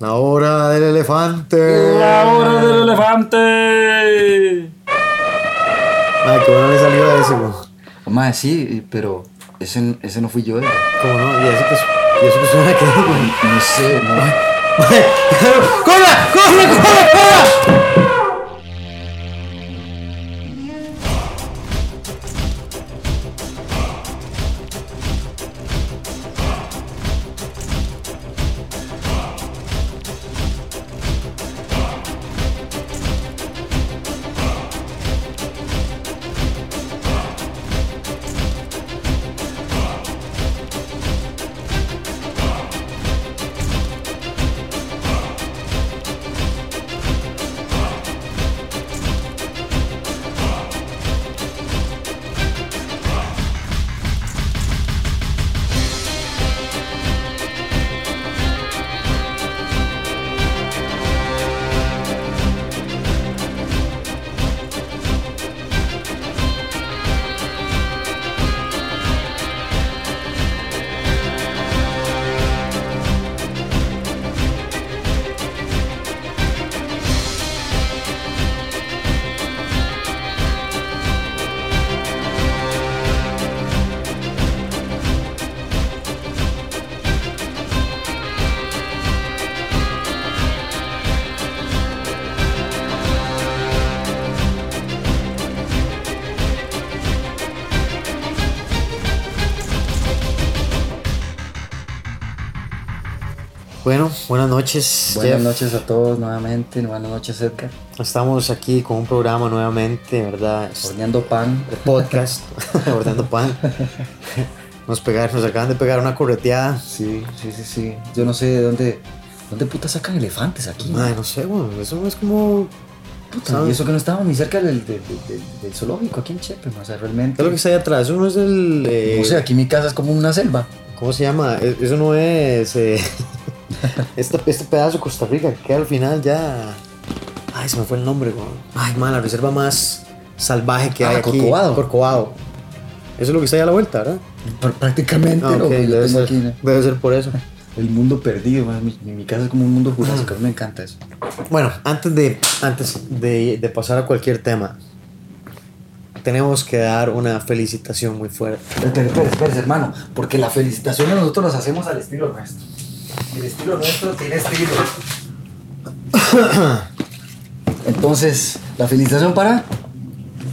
La hora del elefante. La hora del elefante. Ay, qué bueno le salió a ese. Mae, sí, pero ese, ese no fui yo. eh. ¿Cómo no? Y eso que, y eso que suena que. No sé, no. ¡Corra! ¡Corra! ¡Corra! ¡Corra! Noches. Buenas Jeff. noches a todos nuevamente. Buenas noches, Edgar. Estamos aquí con un programa nuevamente, ¿verdad? Horneando pan. de podcast, ordenando pan. Nos, pegar, nos acaban de pegar una correteada. Sí, sí, sí, sí. Yo no sé de dónde. ¿Dónde puta sacan elefantes aquí? Ay, no sé, bueno, eso es como. Puta, ¿sabes? y eso que no estábamos ni cerca del, del, del- del zoológico aquí en Chepe, o sea, realmente. ¿Qué es lo que está ahí atrás? Eso no es el. eh, No sé, aquí mi casa es como una selva. ¿Cómo se llama? E- Eso no es. eh, este, este pedazo de Costa Rica que al final ya. Ay, se me fue el nombre, güey. Ay, man, la reserva más salvaje que Ah, hay aquí. Corcovado. Corcovado. Eso es lo que está ahí a la vuelta, ¿verdad? Pr- Prácticamente Ah, lo yo debe, ser, aquí, ¿no? debe ser por eso. El mundo perdido, man. Mi, casa es como un mundo jurásico. A mí me encanta eso. Bueno, antes de, antes de, de pasar a cualquier tema, tenemos que dar una felicitación muy fuerte. Espérate, espérate, espérate, hermano. Porque la felicitación nosotros las hacemos al estilo nuestro. El estilo nuestro tiene estilo. Entonces, la felicitación para.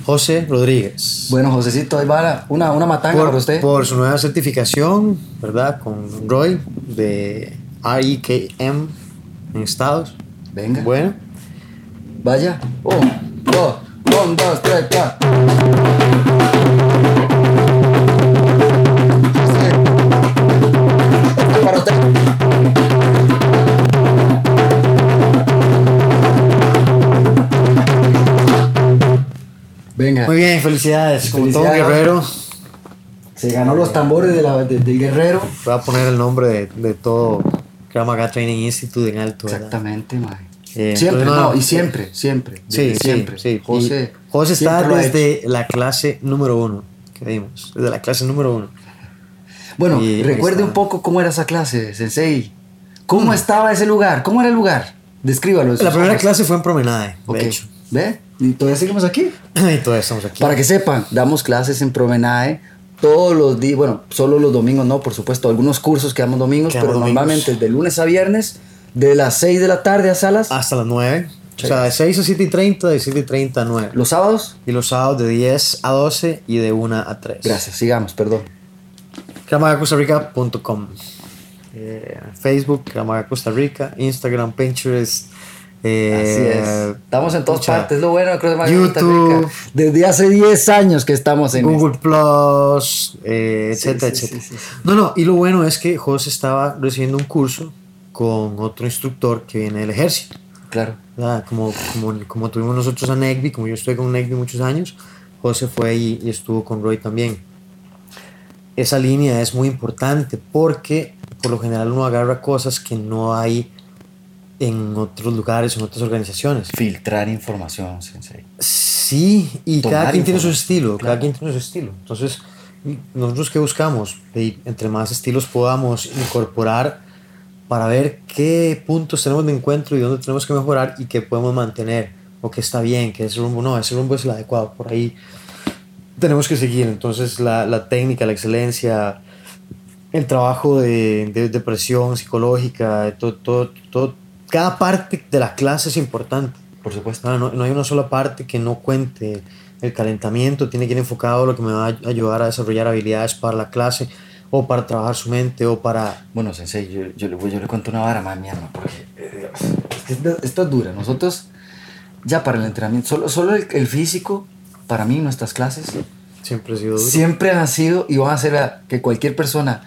José Rodríguez. Bueno, Josecito, ahí va una, una matanga por, para usted. por su nueva certificación, ¿verdad? Con Roy de REKM en Estados. Venga. Bueno, Vaya. Un, dos, un, dos, tres, cuatro. Venga. muy bien, felicidades. Como todo guerrero, Se ganó los tambores de la- de- del guerrero. voy a poner el nombre de, de todo Krav Maga Training Institute en alto. ¿verdad? Exactamente, mae. Eh, siempre, entonces, no, no, y siempre, siempre. Sí, desde sí, siempre. sí. José, José está siempre desde la clase número uno que dimos. Desde la clase número uno. Bueno, y recuerde está. un poco cómo era esa clase, Sensei. ¿Cómo estaba ese lugar? ¿Cómo era el lugar? Descríbalo. La primera clase fue en Promenade, de Ok. hecho. ¿Ve? Y todavía seguimos aquí. Y todavía estamos aquí. Para que sepan, damos clases en Promenade todos los días, bueno, solo los domingos no, por supuesto, algunos cursos que damos domingos, pero domingos. normalmente de lunes a viernes, de las 6 de la tarde a salas, Hasta las 9. Sí. O sea, de 6 a 7 y 30, de 7 y 30 a 9. los sábados. Y los sábados de 10 a 12 y de 1 a 3. Gracias, sigamos, perdón. CramagaCostaRica.com eh, Facebook, Cramaga Costa Rica, Instagram, Pinterest. Eh, Así es. Estamos en todas pucha, partes, lo bueno Maga Costa YouTube. Desde hace 10 años que estamos en Google Plus, eh, etcétera, sí, etcétera. sí, sí, sí. No, no, y lo bueno es que José estaba recibiendo un curso con otro instructor que viene del ejército. Claro. ¿verdad? Como, como, como tuvimos nosotros a Negby, como yo estoy con Negby muchos años, José fue y, y estuvo con Roy también. Esa línea es muy importante porque por lo general uno agarra cosas que no hay en otros lugares, en otras organizaciones. Filtrar información, Sensei. Sí, y Tomar cada quien tiene su estilo, claro. cada quien tiene su estilo. Entonces, nosotros qué buscamos, entre más estilos podamos incorporar, para ver qué puntos tenemos de encuentro y dónde tenemos que mejorar y qué podemos mantener o qué está bien, que ese rumbo no, ese rumbo es el adecuado, por ahí tenemos que seguir. Entonces la, la técnica, la excelencia, el trabajo de, de, de presión psicológica, todo, todo, todo, cada parte de la clase es importante. Por supuesto. No, no, no hay una sola parte que no cuente. El calentamiento tiene que ir enfocado a lo que me va a ayudar a desarrollar habilidades para la clase o para trabajar su mente o para... Bueno, Sensei, yo, yo, le, yo le cuento una vara más, mi porque eh, esto, esto es dura. Nosotros, ya para el entrenamiento, solo, solo el, el físico, para mí, nuestras clases, Siempre ha sido duro. siempre han sido y van a ser a que cualquier persona.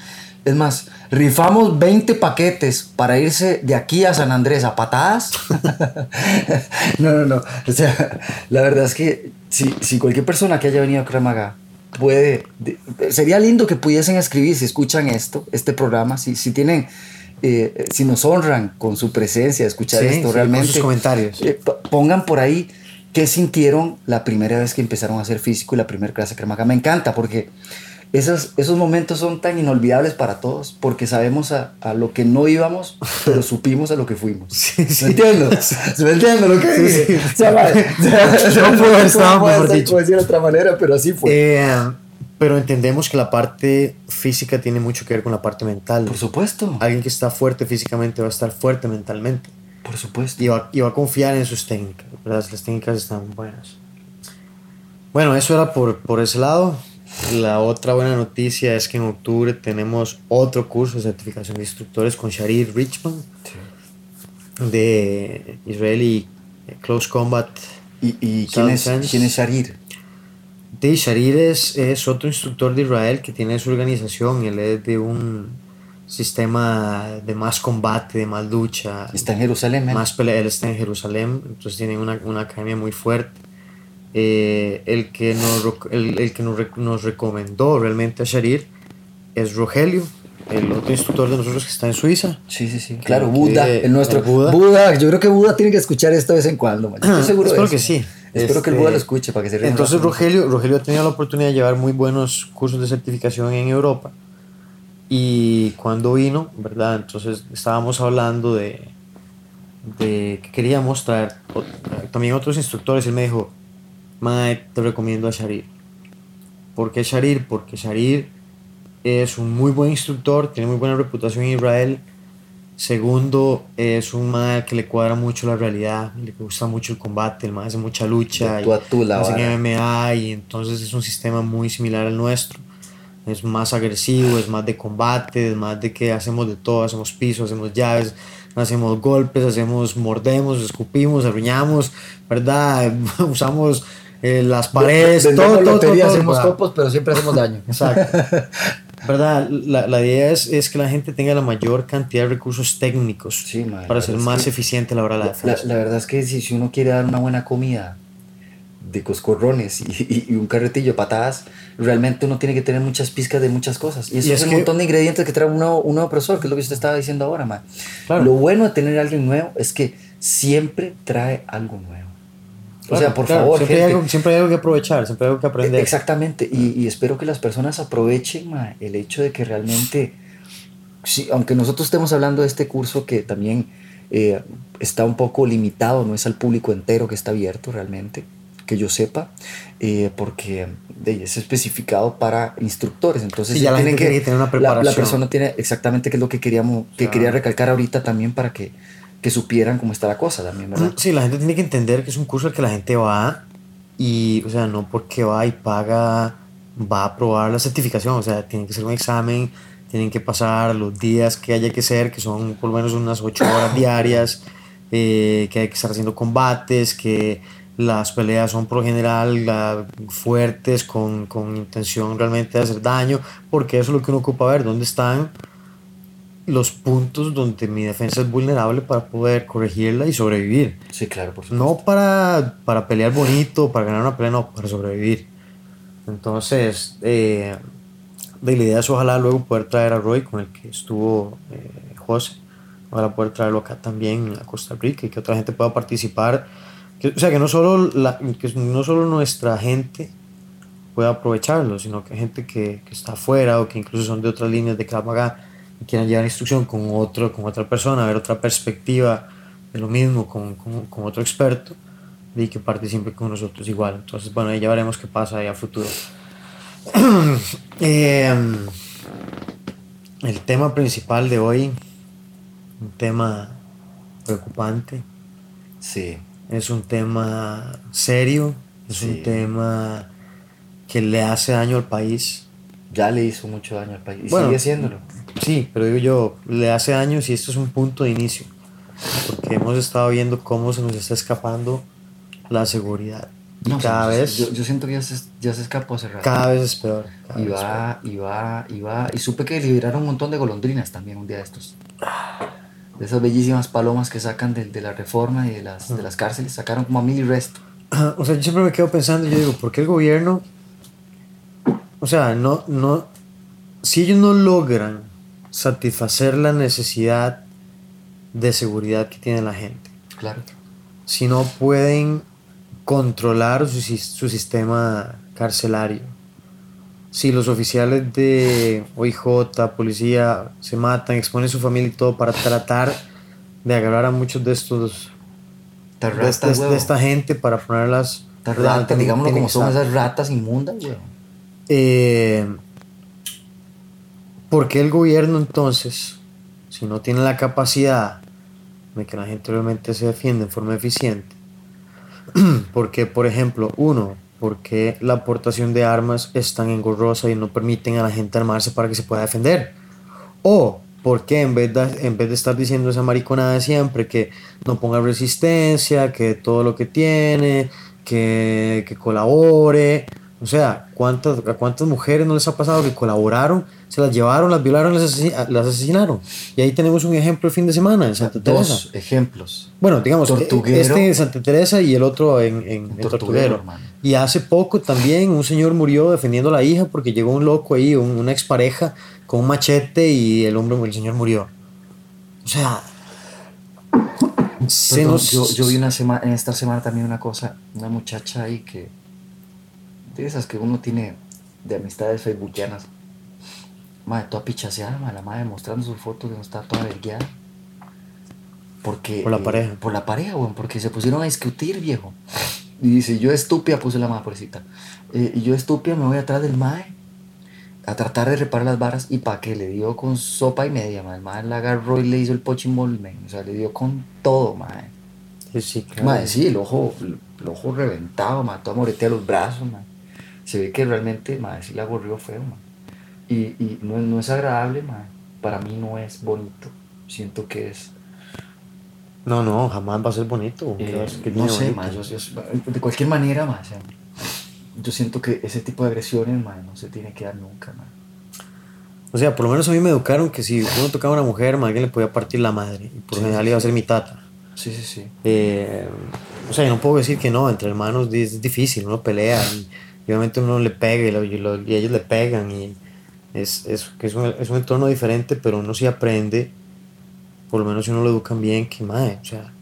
Es más, rifamos 20 paquetes para irse de aquí a San Andrés a patadas. no, no, no. O sea, la verdad es que si, si cualquier persona que haya venido a Kramaga puede, de- sería lindo que pudiesen escribir si escuchan esto, este programa, si, si tienen, eh, si nos honran con su presencia, escuchar Sí, esto sí, con realmente. sus comentarios. Eh, pongan por ahí qué sintieron la primera vez que empezaron a hacer físico y la primera clase de. Me encanta porque esos, esos momentos son tan inolvidables para todos porque sabemos a, a lo que no íbamos, pero supimos a lo que fuimos. Sí, sí. ¿Me entiendo? ¿Me entiendo lo que Sí, sí. O sea, vale. No puedo haber estado mejor ser- dicho. decir de otra manera, pero así fue. Eh, pero entendemos que la parte física tiene mucho que ver con la parte mental. por supuesto. Alguien que está fuerte físicamente va a estar fuerte mentalmente Por supuesto. y va, y va a confiar en sus técnicas. ¿verdad? Las técnicas están buenas. Bueno, eso era por, por ese lado. La otra buena noticia es que en octubre tenemos otro curso de certificación de instructores con Sharir Richman de Israeli Close Combat. ¿Y, y quién, es, quién es Sharir? De Sharir es, es otro instructor de Israel que tiene su organización. Él es de un sistema de más combate, de más lucha, Está en Jerusalén. ¿eh? más pelea. Él está en Jerusalén, entonces tiene una, una academia muy fuerte. Eh, el que, nos, el, el que nos, nos recomendó realmente a Sharir es Rogelio, el otro instructor de nosotros que está en Suiza. Sí, sí, sí. Claro, que- Buda, el nuestro. el Buda. Buda. yo creo que Buda tiene que escuchar esto de vez en cuando. man. Estoy seguro de Espero eso. que sí. Espero que el Este, Buda lo escuche para que se Entonces. Rogelio, Rogelio ha tenido la oportunidad de llevar muy buenos cursos de certificación en Europa. Y cuando vino, ¿verdad? Entonces estábamos hablando de, de que queríamos traer también otros instructores. Él me dijo, Mae, te recomiendo a Sharir. ¿Por qué Sharir? Porque Sharir es un muy buen instructor, tiene muy buena reputación en Israel. Segundo, es un mae que le cuadra mucho la realidad, le gusta mucho el combate, el mae hace mucha lucha, De tú a tú la hace vara. MMA y entonces es un sistema muy similar al nuestro. Es más agresivo, es más de combate, es más de que hacemos de todo, hacemos piso, hacemos llaves, hacemos golpes, hacemos mordemos, escupimos, arruñamos, ¿verdad? Usamos eh, las paredes, todo, Vendemos todo, todo, lotería, todo, hacemos copos, pero siempre hacemos daño. Exacto. ¿Verdad? La, la idea es, es que la gente tenga la mayor cantidad de recursos técnicos Sí, mae, para la ser más que- eficiente a la hora de la La, defensa. la verdad es que si, si uno quiere dar una buena comida de coscorrones y, y- y un carretillo de patadas, realmente uno tiene que tener muchas pizcas de muchas cosas. Y eso Y es, es un que- montón de ingredientes que trae un nuevo, un nuevo profesor, que es lo que usted estaba diciendo ahora, man. Claro. Lo bueno de tener a alguien nuevo es que siempre trae algo nuevo. O sea, por claro, favor, siempre hay, algo, siempre hay algo que aprovechar, siempre hay algo que aprender. Exactamente, y, y espero que las personas aprovechen ma, el hecho de que realmente, sí, aunque nosotros estemos hablando de este curso que también eh, está un poco limitado, no es al público entero que está abierto realmente, que yo sepa, eh, porque de- es especificado para instructores, entonces Sí, ya la tienen gente tiene que tener una la- La, preparación. persona tiene exactamente qué es lo que queríamos, que quería recalcar ahorita también para que, que supieran cómo está la cosa también, ¿verdad? Sí, la gente tiene que entender que es un curso al que la gente va y, o sea, no porque va y paga, va a aprobar la certificación, o sea, tiene que ser un examen, tienen que pasar los días que haya que ser, que son por lo menos unas 8 horas diarias, eh, que hay que estar haciendo combates, que las peleas son por lo general la- fuertes, con, con intención realmente de hacer daño, porque eso es lo que uno ocupa ver, dónde están los puntos donde mi defensa es vulnerable para poder corregirla y sobrevivir. Sí, claro, por supuesto. No para, para pelear bonito, para ganar una pelea, no, para sobrevivir. Entonces, eh, de la idea es ojalá luego poder traer a Roy, con el que estuvo eh, José. Ojalá poder traerlo acá también a Costa Rica y que otra gente pueda participar. Que, o sea, que no, solo la, que no solo nuestra gente pueda aprovecharlo, sino que gente que, que está afuera o que incluso son de otras líneas de Krav quieran llevar instrucción con, otro, con otra persona, ver otra perspectiva de lo mismo, con, con, con otro experto, y que participe con nosotros igual. Entonces, bueno, ya veremos qué pasa ahí a futuro. eh, el tema principal de hoy, un tema preocupante. Sí. Es un tema serio, es Sí. un tema que le hace daño al país. Ya le hizo mucho daño al país. Y Bueno, sigue haciéndolo. Sí, pero digo yo, le hace daño si esto es un punto de inicio. Porque hemos estado viendo cómo se nos está escapando la seguridad. Y No, cada vez, Yo, yo siento que ya se, ya se escapó hace rato. cada vez es peor. Y va, y va, y va. Y supe que liberaron un montón de golondrinas también un día de estos. De esas bellísimas palomas que sacan de, de la reforma y de las, de las cárceles. Sacaron como a mil y resto. O sea, yo siempre me quedo pensando, yo digo, ¿por qué el gobierno, o sea, no, no, si ellos no logran satisfacer la necesidad de seguridad que tiene la gente, Claro. si no pueden controlar su, su sistema carcelario, si los oficiales de OIJ, policía, se matan, exponen su familia y todo para tratar de agarrar a muchos de estos de, ratas, de- esta gente para ponerlas Te ratas, digámoslo como son esas ratas inmundas, güey. Eh, ¿Por qué el gobierno entonces, si no tiene la capacidad de que la gente realmente se defienda en forma eficiente? Porque, por ejemplo, uno, porque la aportación de armas es tan engorrosa y no permiten a la gente armarse para que se pueda defender? O, ¿por qué en vez de, en vez de estar diciendo esa mariconada de siempre, que no ponga resistencia, que todo lo que tiene, que, que colabore? O sea, ¿cuántas, ¿a cuántas mujeres no les ha pasado que colaboraron, se las llevaron, las violaron, las, asesi- las asesinaron? Y ahí tenemos un ejemplo el fin de semana en Santa Teresa. Dos ejemplos. Bueno, digamos, Tortuguero. este en Santa Teresa y el otro en, en, en Tortuguero, Tortuguero. hermano. Y hace poco también un señor murió defendiendo a la hija porque llegó un loco ahí, un- una expareja, con un machete y el hombre, el señor murió. O sea, se Perdón, nos... yo, yo vi una semana, en esta semana también una cosa, una muchacha ahí que, de esas que uno tiene de amistades facebookianas, madre, toda pichaseada, madre, la madre mostrando sus fotos de no está toda vergueada. Porque, Por la eh, pareja. Por la pareja, weón, porque se pusieron a discutir, viejo. Y dice, yo estúpida, puse la madre pobrecita. eh, y yo estúpida me voy atrás del mae a tratar de reparar las varas y pa' que le dio con sopa y media, madre. El mae la agarró y le hizo el pochimol, men. O sea, le dio con todo, madre. Sí, sí, claro. Madre, sí, el ojo, el ojo reventado, madre, toda moretea los brazos, madre. Se ve que realmente, madre, sí la gorrió feo, madre. Y, y no, es- no es agradable, madre. Para mí no es bonito. Siento que es... No, no, jamás va a ser bonito. eh, ¿qué vas- qué no sé, bonito? madre, yo- yo- de cualquier manera, madre, o sea, yo siento que ese tipo de agresiones, madre, no se tiene que dar nunca, madre. O sea, por lo menos a mí me educaron que si uno tocaba a una mujer, más alguien le podía partir la madre. Y por lo Sí, general iba a ser mi tata. Sí, sí, sí. Eh, o sea, yo no puedo decir que no, entre hermanos es difícil, uno pelea y, y obviamente uno le pega y, lo- y lo- y ellos le pegan y es, es, que es, un, es un entorno diferente, pero uno sí aprende, por lo menos si uno lo educan bien, que madre, o sea,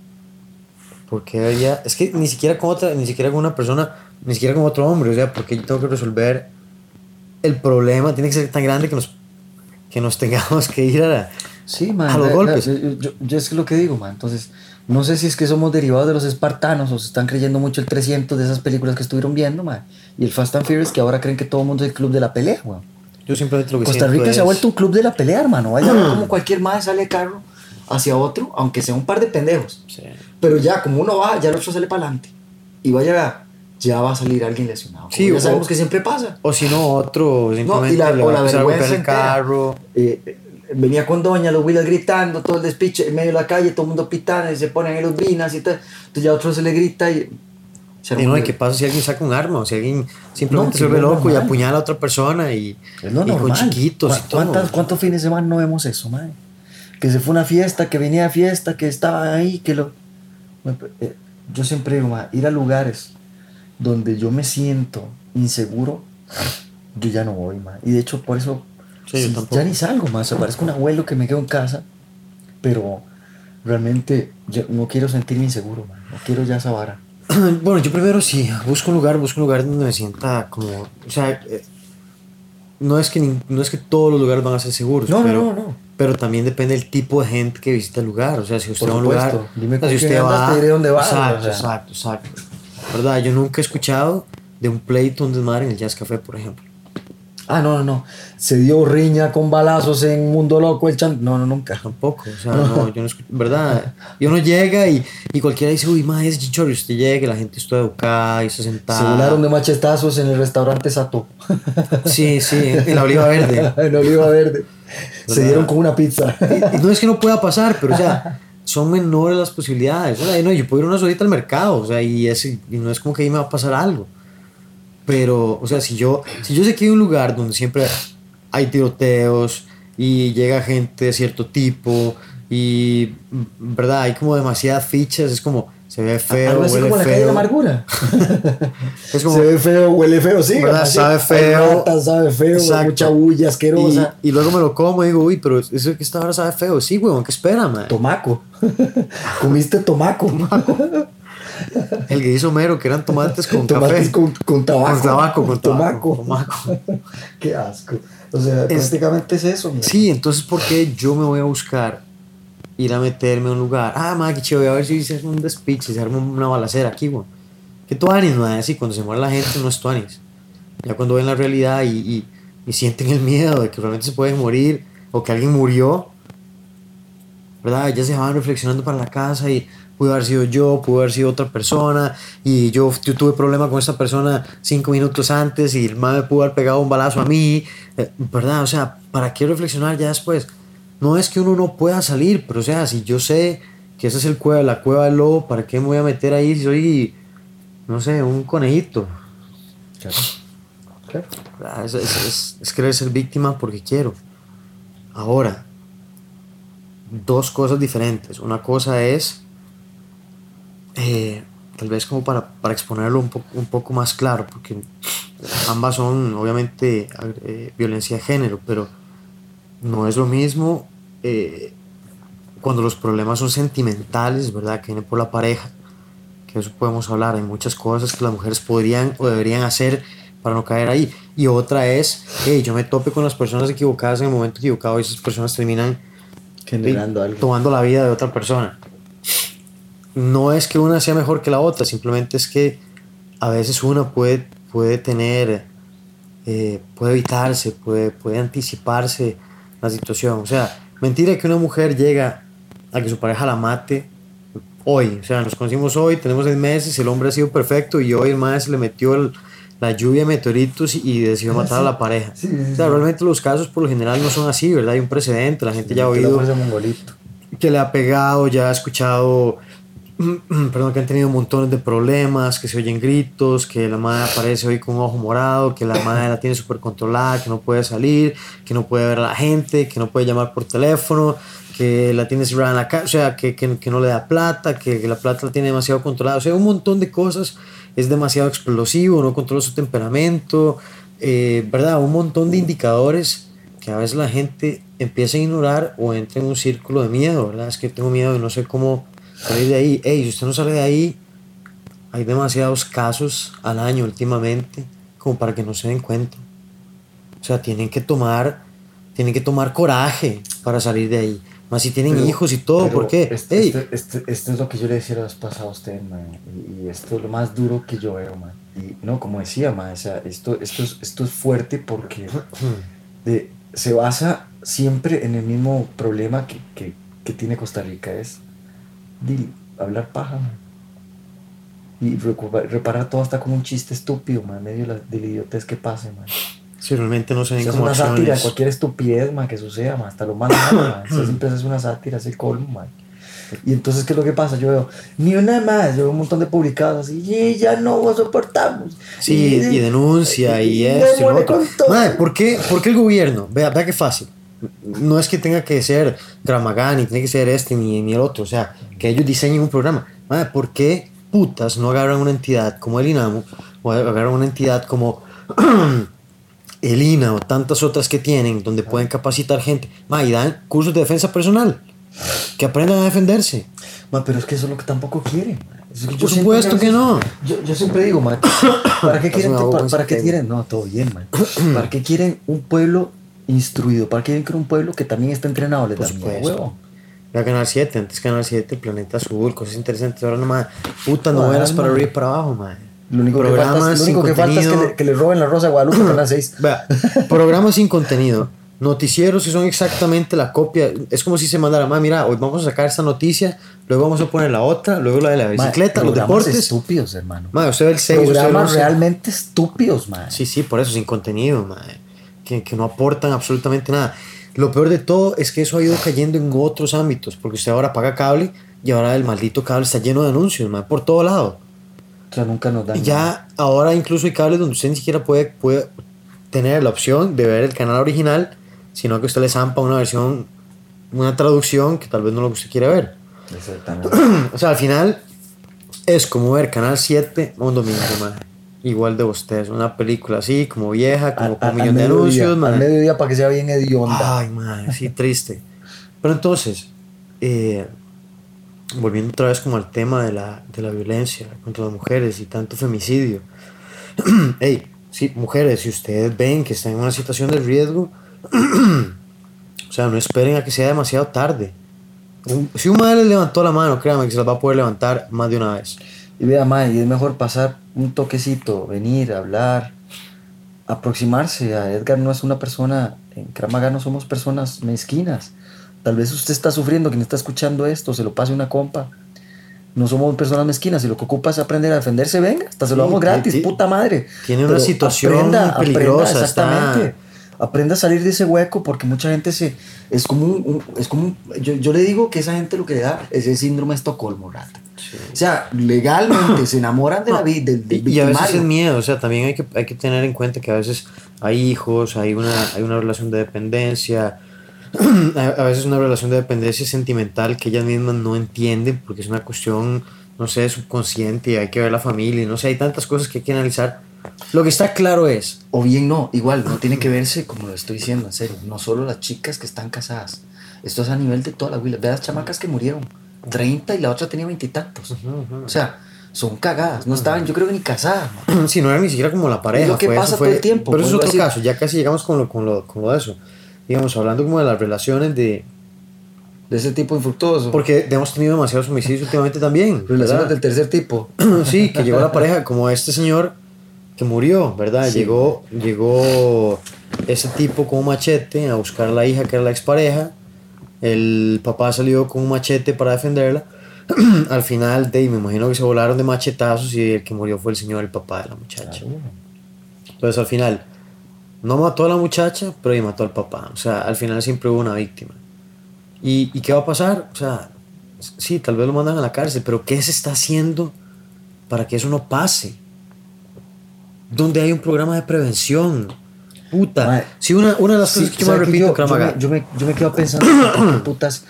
porque debería, es que ni siquiera con otra, ni siquiera con una persona, ni siquiera con otro hombre, o sea, porque yo tengo que resolver el problema, tiene que ser tan grande que nos, que nos tengamos que ir a la, Sí, man. A los la- golpes. la- yo, yo- yo es lo que digo, man. Entonces, no sé si es que somos derivados de los espartanos o se están creyendo mucho el 300 de esas películas que estuvieron viendo, man. Y el Fast and Furious que ahora creen que todo el mundo es el club de la pelea, weón. yo simplemente lo que Costa Rica se ha vuelto un club de la pelea, hermano. Vaya como cualquier madre sale de carro hacia otro, aunque sea un par de pendejos. Sí. Pero ya, como uno va, ya el otro sale para adelante. Y vaya, ya va a salir alguien lesionado. Sí, ya o- sabemos que siempre pasa. O si no, otro simplemente la- le o la vergüenza el carro. Eh, venía con doña, los Willas gritando, todo el despiche en medio de la calle, todo el mundo pitando y se ponen en los vinas y tal. Entonces ya a otro se le grita y... se Y no, ¿y qué pasa si alguien saca un arma? O si alguien simplemente No, se vuelve no loco y normal. apuñala a otra persona y, lo y con chiquitos y ¿Cu- todo. ¿Cuántas- ¿Cuántos fines de semana no vemos eso, madre? Que se fue a una fiesta, que venía de fiesta, que estaba ahí, que lo... Eh, Yo siempre digo, ma, ir a lugares donde yo me siento inseguro, yo ya no voy, ma. Y de hecho, por eso Sí, yo sí, tampoco. ya ni salgo, más. Parezco un abuelo que me quedo en casa, pero realmente yo no quiero sentirme inseguro, ma. No quiero ya esa vara. bueno, yo primero sí, busco un lugar, busco un lugar donde me sienta como... O sea, eh, no es que, no es que todos los lugares van a ser seguros, No, pero, no, no, pero también depende del tipo de gente que visita el lugar. O sea, si usted Por va a un lugar. Dime o sea, si usted va. te diré dónde vas, Exacto, o sea. exacto, exacto. ¿Verdad? Yo nunca he escuchado de un pleito, un desmadre en el Jazz Café, por ejemplo. Ah, no, no, no. Se dio riña con balazos en Mundo Loco, el chan. No, no, nunca. Tampoco, o sea, no, yo no escucho, ¿verdad? Y uno llega y, y cualquiera dice, uy, más es chichorro, y usted llega y la gente está educada y está sentada. Se volaron de machetazos en el restaurante Sato. Sí, sí, en la oliva verde. en Oliva Verde. Se dieron con una pizza. No es que no pueda pasar, pero o sea, son menores las posibilidades. O sea, no, yo puedo ir una solita al mercado, o sea, y, es, y no es como que ahí me va a pasar algo. Pero, o sea, si yo, si yo sé que hay un lugar donde siempre hay tiroteos y llega gente de cierto tipo y, ¿verdad? Hay como demasiadas fichas, es como, se ve feo, Algo así huele como la calle de la feo. amargura. Es como, Se ve feo, huele feo, sí. ¿Verdad? así. Sabe feo. sabe feo, mucha bulla asquerosa. y, y luego me lo como y digo, uy, pero eso que esta hora sabe feo. Sí, huevón, ¿qué espera, man? Tomaco. Comiste tomaco. El que hizo Mero, que eran tomates con Tomates café. con, con tabaco. Con tabaco, con tomaco. Qué asco. O sea, Es- prácticamente es eso. mira. Sí, entonces, ¿por qué yo me voy a buscar ir a meterme a un lugar? Ah, ma, qué a ver si se hace un despiche, se arma una balacera aquí, güey. ¿Qué tuanis, ma? Así, cuando se muere la gente no es tuanis. Ya cuando ven la realidad y, y, y sienten el miedo de que realmente se pueden morir o que alguien murió, ¿verdad? Ya se van reflexionando para la casa y pudo haber sido yo, pudo haber sido otra persona y yo, yo tuve problema con esta persona cinco minutos antes y el man me pudo haber pegado un balazo a mí, eh, ¿verdad? O sea, ¿para qué reflexionar ya después? No es que uno no pueda salir, pero o sea, si yo sé que esa es el cueva, la cueva del lobo, ¿para qué me voy a meter ahí si soy, no sé, un conejito? Claro. Claro. ¿verdad? Es, es, es- es querer ser víctima porque quiero. Ahora, dos cosas diferentes. Una cosa es, eh, tal vez como para, para exponerlo un, po- un poco más claro, porque ambas son obviamente eh, violencia de género, pero no es lo mismo eh, cuando los problemas son sentimentales, ¿verdad? Que vienen por la pareja, que eso podemos hablar. Hay muchas cosas que las mujeres podrían o deberían hacer para no caer ahí. Y otra es, hey, yo me tope con las personas equivocadas en el momento equivocado y esas personas terminan Generando eh, algo. tomando la vida de otra persona. No es que una sea mejor que la otra, simplemente es que a veces una puede, puede tener, eh, puede evitarse, puede, puede anticiparse la situación. O sea, mentira que una mujer llega a que su pareja la mate hoy. O sea, nos conocimos hoy, tenemos seis meses, el hombre ha sido perfecto y hoy el maestro le metió el- la lluvia de meteoritos y decidió matar a la pareja. Sí, sí, o sea, realmente los casos por lo general no son así, ¿verdad? Hay un precedente, la gente ya ha oído que le ha pegado, ya ha escuchado, perdón, que han tenido montones de problemas, que se oyen gritos, que la madre aparece hoy con un ojo morado, que la madre la tiene súper controlada, que no puede salir, que no puede ver a la gente, que no puede llamar por teléfono, que la tiene cerrada en la casa, o sea, que, que, que no le da plata, que, que la plata la tiene demasiado controlada, o sea, un montón de cosas, es demasiado explosivo, no controla su temperamento, eh, ¿verdad? Un montón de indicadores que a veces la gente empieza a ignorar o entra en un círculo de miedo, ¿verdad? Es que tengo miedo y no sé cómo salir de ahí. Ey, si usted no sale de ahí, hay demasiados casos al año últimamente como para que no se den cuenta. O sea, tienen que tomar, tienen que tomar coraje para salir de ahí. Más si tienen Pero- hijos y todo, ¿por qué? Este, este, este- esto es lo que yo le decía la vez pasada a usted, man. Y, y esto es lo más duro que yo veo, man. Y no, como decía, man, o sea, esto, esto, es, esto es fuerte porque de- se basa siempre en el mismo problema que, que, que tiene Costa Rica, es di- hablar paja, man. Y reparar todo hasta como un chiste estúpido, man, en medio de la, de la idiotez que pase, man. si realmente no se O ven sea, es como una sátira de acciones. cualquier estupidez, man, que suceda, man, hasta lo más malo, man. Eso siempre es una sátira, es el colmo, man. Y entonces, ¿qué es lo que pasa? Yo veo, ni una más, yo veo un montón de publicados así, y ya no lo soportamos. Sí, y, denuncia y, y esto y todo. Madre, ¿por qué, por qué el gobierno? Vea, vea qué fácil. No es que tenga que ser Gramagán, ni tiene que ser este, ni, ni el otro. O sea, que ellos diseñen un programa. Madre, ¿por qué putas no agarran una entidad como el INAMU o agarran una entidad como el INA o tantas otras que tienen donde pueden capacitar gente? Madre, y dan cursos de defensa personal. Que aprendan a defenderse. Man, pero es que eso es lo que tampoco quieren. Es que Por supuesto a que no. Yo, yo siempre digo, man, ¿para qué quieren, para, para qué tema. quieren? No, todo bien, man. ¿Para qué quieren un pueblo instruido para que con un pueblo que también está entrenado. Les Por da miedo, huevo. Era Canal 7, antes Canal 7, Planeta Azul, cosas interesantes. Ahora nomás, puta Joder, novelas para arriba y para abajo, man. Lo único, que falta, lo único que falta es que le, que le roben la rosa a Guadalupe con las 6. Vea, programas sin contenido. Noticieros que son exactamente la copia. Es como si se mandara, ma, mira, hoy vamos a sacar esta noticia, luego vamos a poner la otra, luego la de la bicicleta, los deportes. estúpidos, hermano. Ma, usted ve el 6, usted ve el Programas 11. realmente estúpidos, man. Sí, sí, por eso, sin contenido, mae. Que, que no aportan absolutamente nada. Lo peor de todo es que eso ha ido cayendo en otros ámbitos, porque usted ahora paga cable y ahora el maldito cable está lleno de anuncios, mae, por todo lado. O sea, nunca nos dan. Y nada. ya ahora incluso hay cables donde usted ni siquiera puede, puede tener la opción de ver el canal original, sino que usted le zampa una versión, una traducción que tal vez no lo que usted quiere ver. Exactamente. O sea, al final es como ver Canal 7 un domingo, mae. Igual de ustedes, una película así, como vieja, como A- con a- un millón de anuncios. Al mediodía para que sea bien hedionda. Ay, madre, sí, triste. Pero entonces, eh, volviendo otra vez como al tema de la, de la violencia contra las mujeres y tanto femicidio. Hey, sí, mujeres, si ustedes ven que están en una situación de riesgo, o sea, no esperen a que sea demasiado tarde. Si un madre les levantó la mano, créanme que se las va a poder levantar más de una vez. Y vea, mae, y es mejor pasar un toquecito, venir, hablar, aproximarse. A Edgar no es una persona, en Kramaga no somos personas mezquinas. Tal vez usted está sufriendo, quien está escuchando esto, se lo pase una compa. No somos personas mezquinas, y lo que ocupa es aprender a defenderse, venga, hasta se lo Sí, damos gratis, ti- puta madre. tiene una Pero situación peligrosa, exactamente. está- Aprenda a salir de ese hueco porque mucha gente se es como un, un- es como un- yo, yo le digo que esa gente lo que le da es el síndrome de Estocolmo, rata. O sea, legalmente se enamoran de la vida del, del Y, a veces es miedo, o sea, también hay que, hay que tener en cuenta que a veces hay hijos, hay una, hay una relación de dependencia, a veces una relación de dependencia sentimental que ellas mismas no entienden porque es una cuestión, no sé, subconsciente y hay que ver la familia, no sé, hay tantas cosas que hay que analizar. Lo que está claro es, O bien no, igual, no tiene que verse como lo estoy diciendo, en serio. No solo las chicas que están casadas. Esto es a nivel de todas las huilas. Ve las chamacas que murieron. 30 y la otra tenía veintitantos. O sea, son cagadas. No estaban, yo creo que ni casadas. man. si no era ni siquiera como la pareja. Es lo que fue- pasa fue- todo el tiempo, Pero eso es otro decir. caso, ya casi llegamos con lo, con, lo, con lo de eso. Digamos, hablando como de las relaciones de... De ese tipo infructuoso. Porque hemos tenido demasiados homicidios últimamente también. Relaciones del tercer tipo. Sí, que llegó la pareja, como este señor que murió, ¿verdad? Sí. Llegó, llegó ese tipo con un machete a buscar a la hija que era la expareja. El papá salió con un machete para defenderla. Al final, de, me imagino que se volaron de machetazos y el que murió fue el señor, el papá de la muchacha. Entonces, al final, no mató a la muchacha, pero y mató al papá. O sea, al final siempre hubo una víctima. ¿Y, ¿Y qué va a pasar? O sea, sí, tal vez lo mandan a la cárcel, pero ¿qué se está haciendo para que eso no pase? ¿Dónde hay un programa de prevención? Puta. Mae. Sí, una, una de las Sí, cosas que yo me repito, yo, yo, me, yo, me, yo me quedo pensando, ¿qué putas.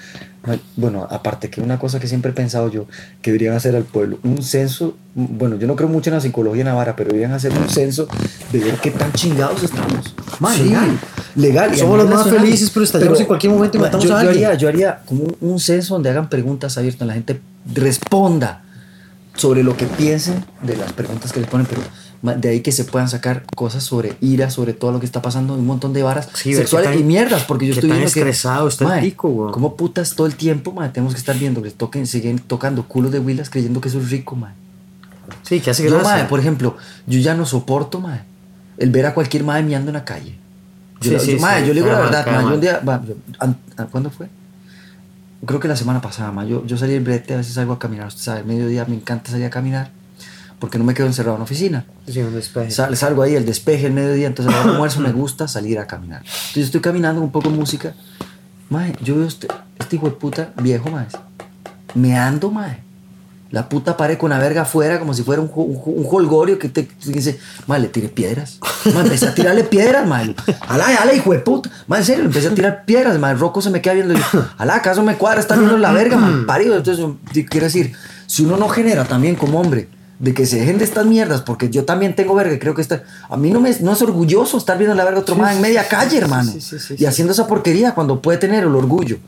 Bueno, aparte que una cosa que siempre he pensado yo, que deberían hacer al pueblo, un censo, bueno, yo no creo mucho en la psicología navarra, pero deberían hacer un censo de ver qué tan chingados estamos. Man, Sí. legal, legal. Somos los más nacional. felices, pero estallamos en cualquier momento y matamos yo, a yo alguien. haría, yo haría como un, censo donde hagan preguntas abiertas, la gente responda sobre lo que piensen de las preguntas que les ponen, pero de ahí que se puedan sacar cosas sobre ira, sobre todo lo que está pasando, un montón de varas Sí, sexuales tan- y mierdas, porque yo estoy tan viendo que estresado está el mae, tico, weón. Como putas todo el tiempo, mae, tenemos que estar viendo que toquen, siguen tocando culos de huilas creyendo que eso es rico, mae. Sí, que hace Yo, mae, por ejemplo, yo ya no soporto, mae, el ver a cualquier mae meando en la calle. Yo, Sí, la- sí, yo, sí, yo le digo la verdad, mae, yo un día, an- ¿cuándo fue? Creo que la semana pasada, mae, yo, yo salí del brete, a veces salgo a caminar, usted sabe, mediodía me encanta salir a caminar, porque no me quedo encerrado en la oficina. Sí, un despeje. Sal- salgo ahí, el despeje, el mediodía, entonces al almuerzo me gusta salir a caminar. Entonces yo estoy caminando un poco de música. Mae, yo veo este, este hijo de puta viejo, mae. Me ando, mae. La puta pared con la verga afuera como si fuera un, un, un holgorio que te dice, mae, le tiré piedras. Mae, empecé a tirarle piedras, mae. Alá, alá, hijo de puta. Mae, en serio, empecé a tirar piedras, mae. El roco se me queda viendo. Alá, ¿acaso me cuadra estar viendo la verga, mae? Parido. Entonces, quiero decir, si uno no genera también como hombre de que se dejen de estas mierdas, porque yo también tengo verga y creo que está. A mí no, me, no es orgulloso estar viendo la verga otro Sí, en media calle, hermano. sí, sí, y haciendo esa porquería cuando puede tener el orgullo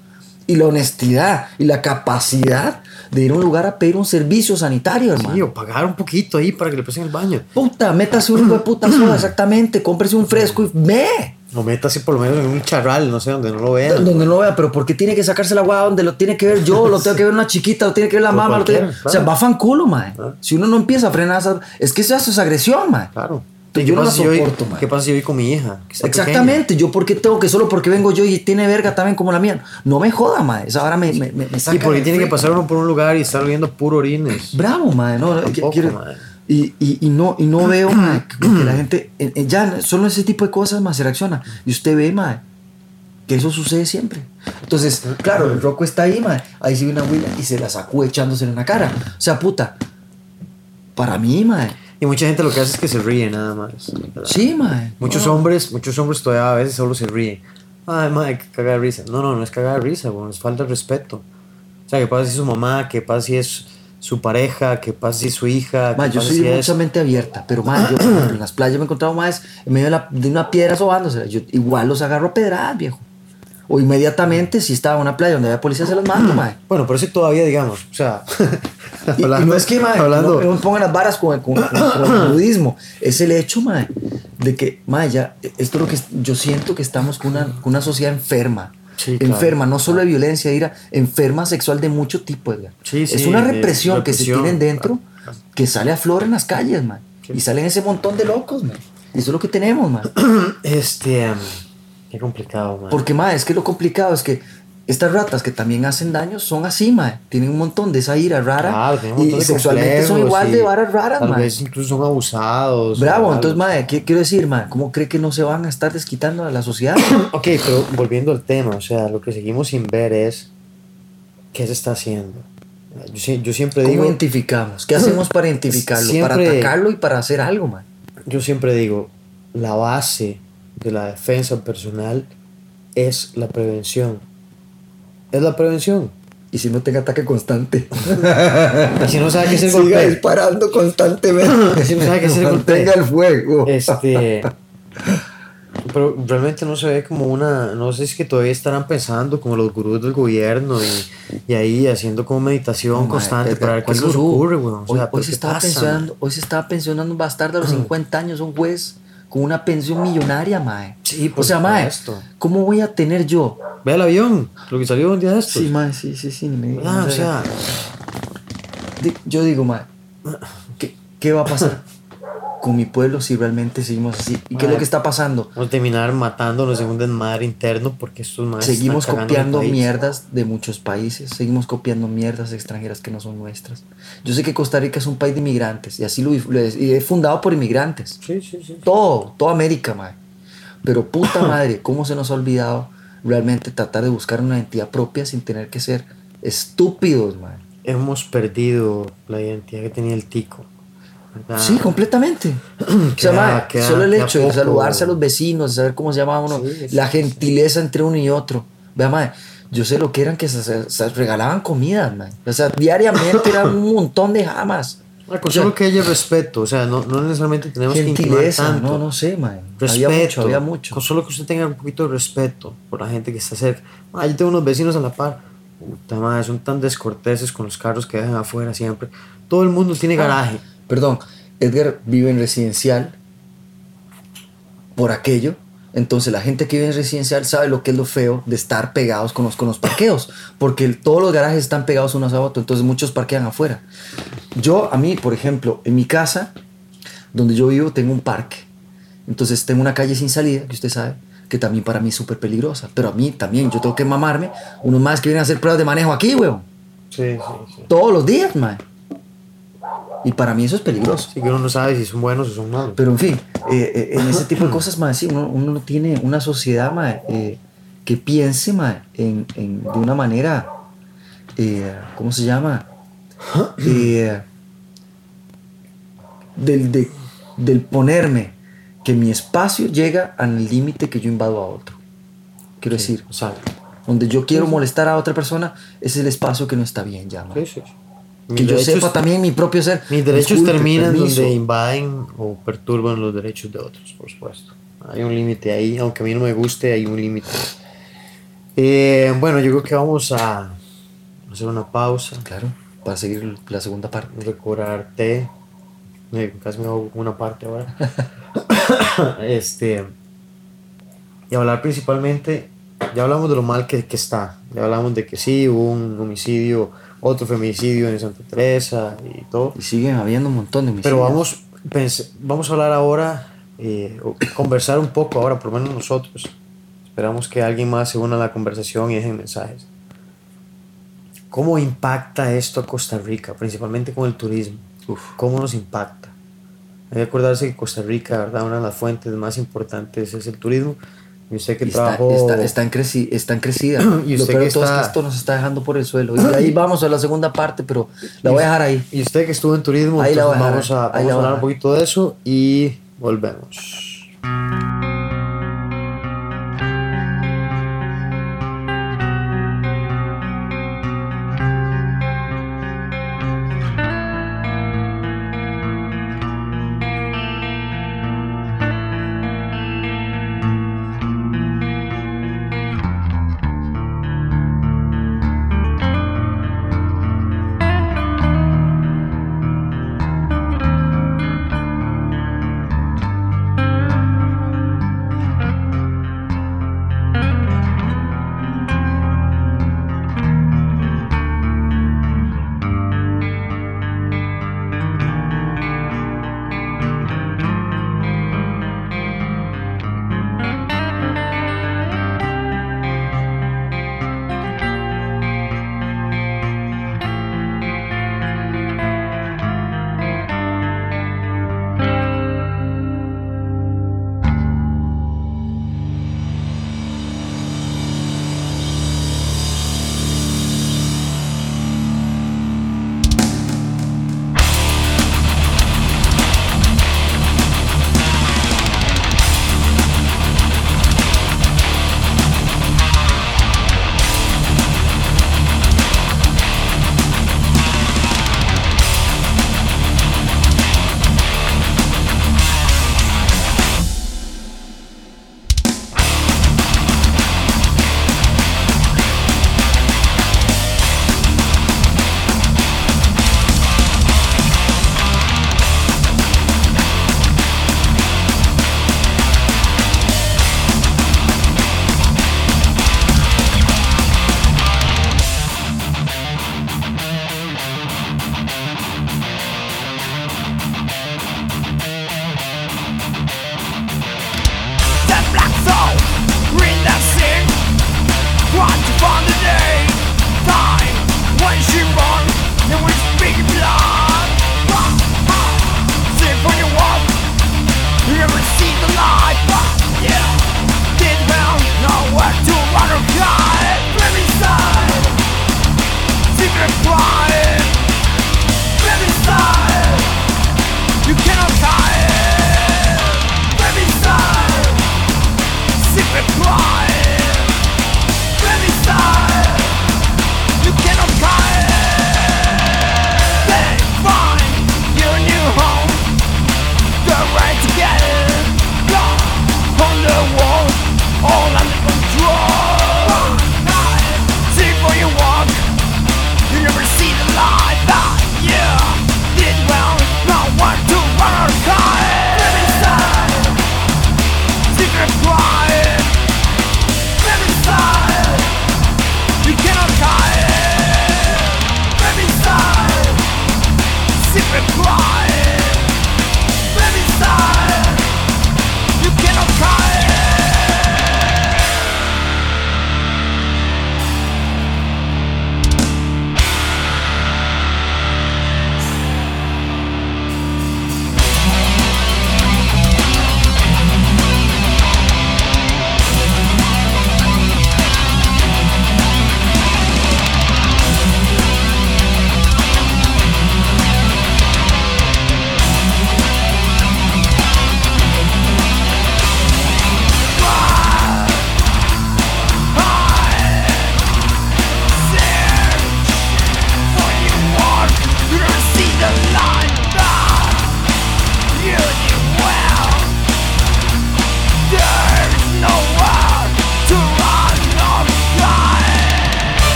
y la honestidad y la capacidad de ir a un lugar a pedir un servicio sanitario, hermano. Sí, o pagar un poquito ahí para que le pasen el baño. Puta, métase un hijo de puta soda, exactamente. Cómprese un fresco y ve. O métase por lo menos en un charral, no sé, donde no lo vean. Donde no lo vea, pero ¿por qué tiene que sacarse la agua donde lo tiene que ver yo? Lo tengo que ver una chiquita, lo tiene que ver la mamá. Lo tiene- cualquiera, O sea, claro. va fan culo, mae. Ah. Si uno no empieza a frenar esa... Es que eso es agresión, mae. Claro. Yo ¿Qué no la si yo soporto, man. ¿Qué pasa si yo voy con mi hija? Exactamente, yo porque tengo que solo porque vengo yo y tiene verga también como la mía. No me joda, mae. Esa hora me, me, me, me saca pequeña? ¿Y por qué de tiene que pasar uno por un lugar y estar oliendo puro orines? Bravo, mae. No, Tampoco, quiero- mae. Y, y, y no, y no veo, que, que la gente, eh, eh, ya solo ese tipo de cosas, más se reacciona. Y usted ve, mae, que eso sucede siempre. Entonces, claro, el roco está ahí, mae. Ahí ve una huila y se la sacó echándosela en la cara. O sea, puta, para mí, mae. Y mucha gente lo que hace es que se ríe nada más. ¿verdad? Sí, mae. Muchos hombres, muchos hombres todavía a veces solo se ríen. Ay, madre, que caga de risa. No, no, no es cagar de risa, bueno, es falta de respeto. O sea, ¿qué pasa si es su mamá? ¿Qué pasa si es su pareja? ¿Qué pasa si es su hija? Ma, ¿Qué yo soy mucha mente abierta, pero ma, yo en las playas me he encontrado más en medio de, la- de una piedra sobándose. Yo igual los agarro a pedradas, viejo. O inmediatamente, si estaba en una playa donde había policía, se los mando, ma. Bueno, pero eso todavía, digamos, o sea... Y, y no es que, ma, hablando, no, no pongan las varas con, con- con- con el budismo. Es el hecho, ma, de que, ma, ya, esto es lo que yo siento que estamos con una, con una sociedad enferma. Sí, claro. enferma, no solo de violencia, de ira, enferma sexual de mucho tipo, Edgar. Sí, es sí, una de represión que se tienen dentro claro. que sale a flor en las calles, man. Y salen ese montón de locos, man. Eso es lo que tenemos, man. Este... qué complicado, man. Porque, man, es que lo complicado es que estas ratas que también hacen daño son así, man. Tienen un montón de esa ira rara. Claro, y de sexualmente son igual y de varas raras, Tal man. vez incluso son abusados. Bravo, entonces, man, ¿qué quiero decir, man? ¿Cómo cree que no se van a estar desquitando a la sociedad? Ok, pero volviendo al tema, o sea, lo que seguimos sin ver es qué se está haciendo. Yo, yo siempre ¿Cómo digo, identificamos? ¿Qué hacemos para identificarlo? Para Siempre- atacarlo y para hacer algo, man. yo siempre digo, la base de la defensa personal es la prevención. Es la prevención. Y si no tenga ataque constante. Y si no sabe qué es el Siga golpe, disparando constantemente. Si no sabe qué es el golpe. Mantenga el fuego. este, pero realmente no se ve como una, no sé si es que todavía estarán pensando como los gurús del gobierno y, y ahí haciendo como meditación constante mae, para ver qué ¿cuál se les ocurre, weón. O Hoy, sea, hoy ¿pero se qué estaba pasa, pensionando, hoy se estaba pensionando un bastardo a los 50 años, un juez con una pensión millonaria, mae. Sí, por o sea, mae. ¿cómo voy a tener yo? Ve el avión, lo que salió un día de estos. Sí, mae, sí, sí, sí. ni me digas, Ah, o sea, yo digo, mae, ¿qué, qué va a pasar con mi pueblo si realmente seguimos así? ¿Y qué es lo que está pasando? vamos a terminar matándonos en un desmadre interno porque estos más Seguimos copiando mierdas de muchos países, seguimos copiando mierdas extranjeras que no son nuestras. Yo sé que Costa Rica es un país de inmigrantes y así lo, lo es, y es fundado por inmigrantes. Sí, sí, sí. Todo, toda América, madre. Pero puta madre, ¿cómo se nos ha olvidado realmente tratar de buscar una identidad propia sin tener que ser estúpidos, madre? Hemos perdido la identidad que tenía el tico. ¿Verdad? Sí, completamente. o sea, Queda- solo el hecho de saludarse a los vecinos, de saber cómo se llama uno, Sí, la gentileza entre uno y otro. Vea, madre, yo sé lo que eran que se, se- regalaban comidas, madre. O sea, diariamente eran un montón de jamas. Ah, O sea, solo que haya respeto, o sea, no, no necesariamente tenemos que Gentileza, tanto. no, no sé, madre. Respeto. Había mucho, había mucho. Con solo que usted tenga un poquito de respeto por la gente que está cerca. Ah, yo tengo unos vecinos a la par. Puta madre, son tan descorteses con los carros que dejan afuera siempre. Todo el mundo tiene garaje. Perdón, Edgar vive en residencial por aquello. Entonces la gente que vive en residencial sabe lo que es lo feo de estar pegados con los, con los parqueos. Porque el- todos los garajes están pegados unos a otros. Entonces muchos parquean afuera. Yo, a mí, por ejemplo, en mi casa, donde yo vivo, tengo un parque. Entonces tengo una calle sin salida, que usted sabe, que también para mí es súper peligrosa. Pero a mí también, yo tengo que mamarme unos más que vienen a hacer pruebas de manejo aquí, weón. Sí, sí, sí. Todos los días, man. Y para mí eso es peligroso. Así que uno no sabe si son buenos o son malos. Pero en fin, eh, eh, en ese tipo de cosas, más sí, uno, uno no tiene una sociedad mae, eh, que piense en, en- de una manera, eh, ¿cómo se llama? Eh, del, de- del ponerme que mi espacio llega al límite que yo invado a otro. Quiero decir, Exacto. donde yo quiero molestar a otra persona, ese es el espacio que no está bien ya. Sí, sí, sí. Que yo sepa también mi propio ser. Mis derechos Disculpe, terminan permiso. donde invaden o perturban los derechos de otros, por supuesto. Hay un límite ahí, aunque a mí no me guste, hay un límite. Eh, bueno, yo creo que vamos a hacer una pausa, Claro, para seguir la segunda parte. recobrar té. Eh, casi me hago una parte ahora. este. y hablar principalmente, ya hablamos de lo mal que, que está, ya hablamos de que sí, hubo un homicidio, otro femicidio en Santa Teresa y todo. Y siguen habiendo un montón de homicidios. Pero vamos, vamos a hablar ahora, eh, conversar un poco ahora, por lo menos nosotros. Esperamos que alguien más se una a la conversación y dejen mensajes. ¿Cómo impacta esto a Costa Rica, principalmente con el turismo? Uf. ¿Cómo nos impacta? Hay que acordarse que Costa Rica, ¿verdad? Una de las fuentes más importantes es el turismo. Y usted que Y está, trabajó... está, está en creci- está en crecida. Y usted que es está- esto nos está dejando por el suelo. Y ahí vamos a la segunda parte, pero la voy a dejar ahí. Y usted que estuvo en turismo, Ahí la entonces voy a vamos a, ahí vamos la a hablar un poquito de eso y volvemos.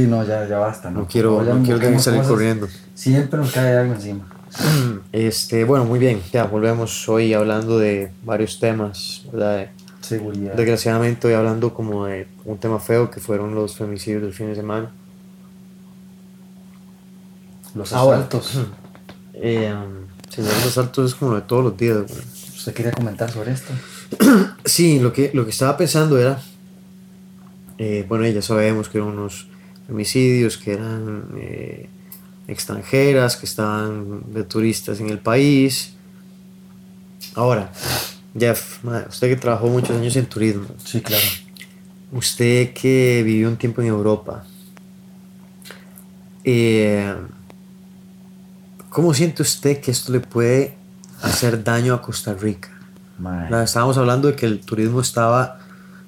Sí, no, ya, ya basta. No, quiero, no quiero que salir corriendo. Siempre nos cae algo encima. Este, bueno, muy bien. Ya volvemos hoy hablando de varios temas, ¿verdad? Seguridad. Desgraciadamente hoy hablando como de un tema feo que fueron los femicidios del fin de semana. Los asaltos. Eh, um, los asaltos es como de todos los días. ¿Usted quería comentar sobre esto? Sí, lo que, lo que estaba pensando era, eh, bueno, ya sabemos que eran unos femicidios, que eran eh, extranjeras, que estaban de turistas en el país. Ahora, Jeff, usted que trabajó muchos años en turismo, Sí, claro. usted que vivió un tiempo en Europa, eh, ¿cómo siente usted que esto le puede hacer daño a Costa Rica? Estábamos hablando de que el turismo estaba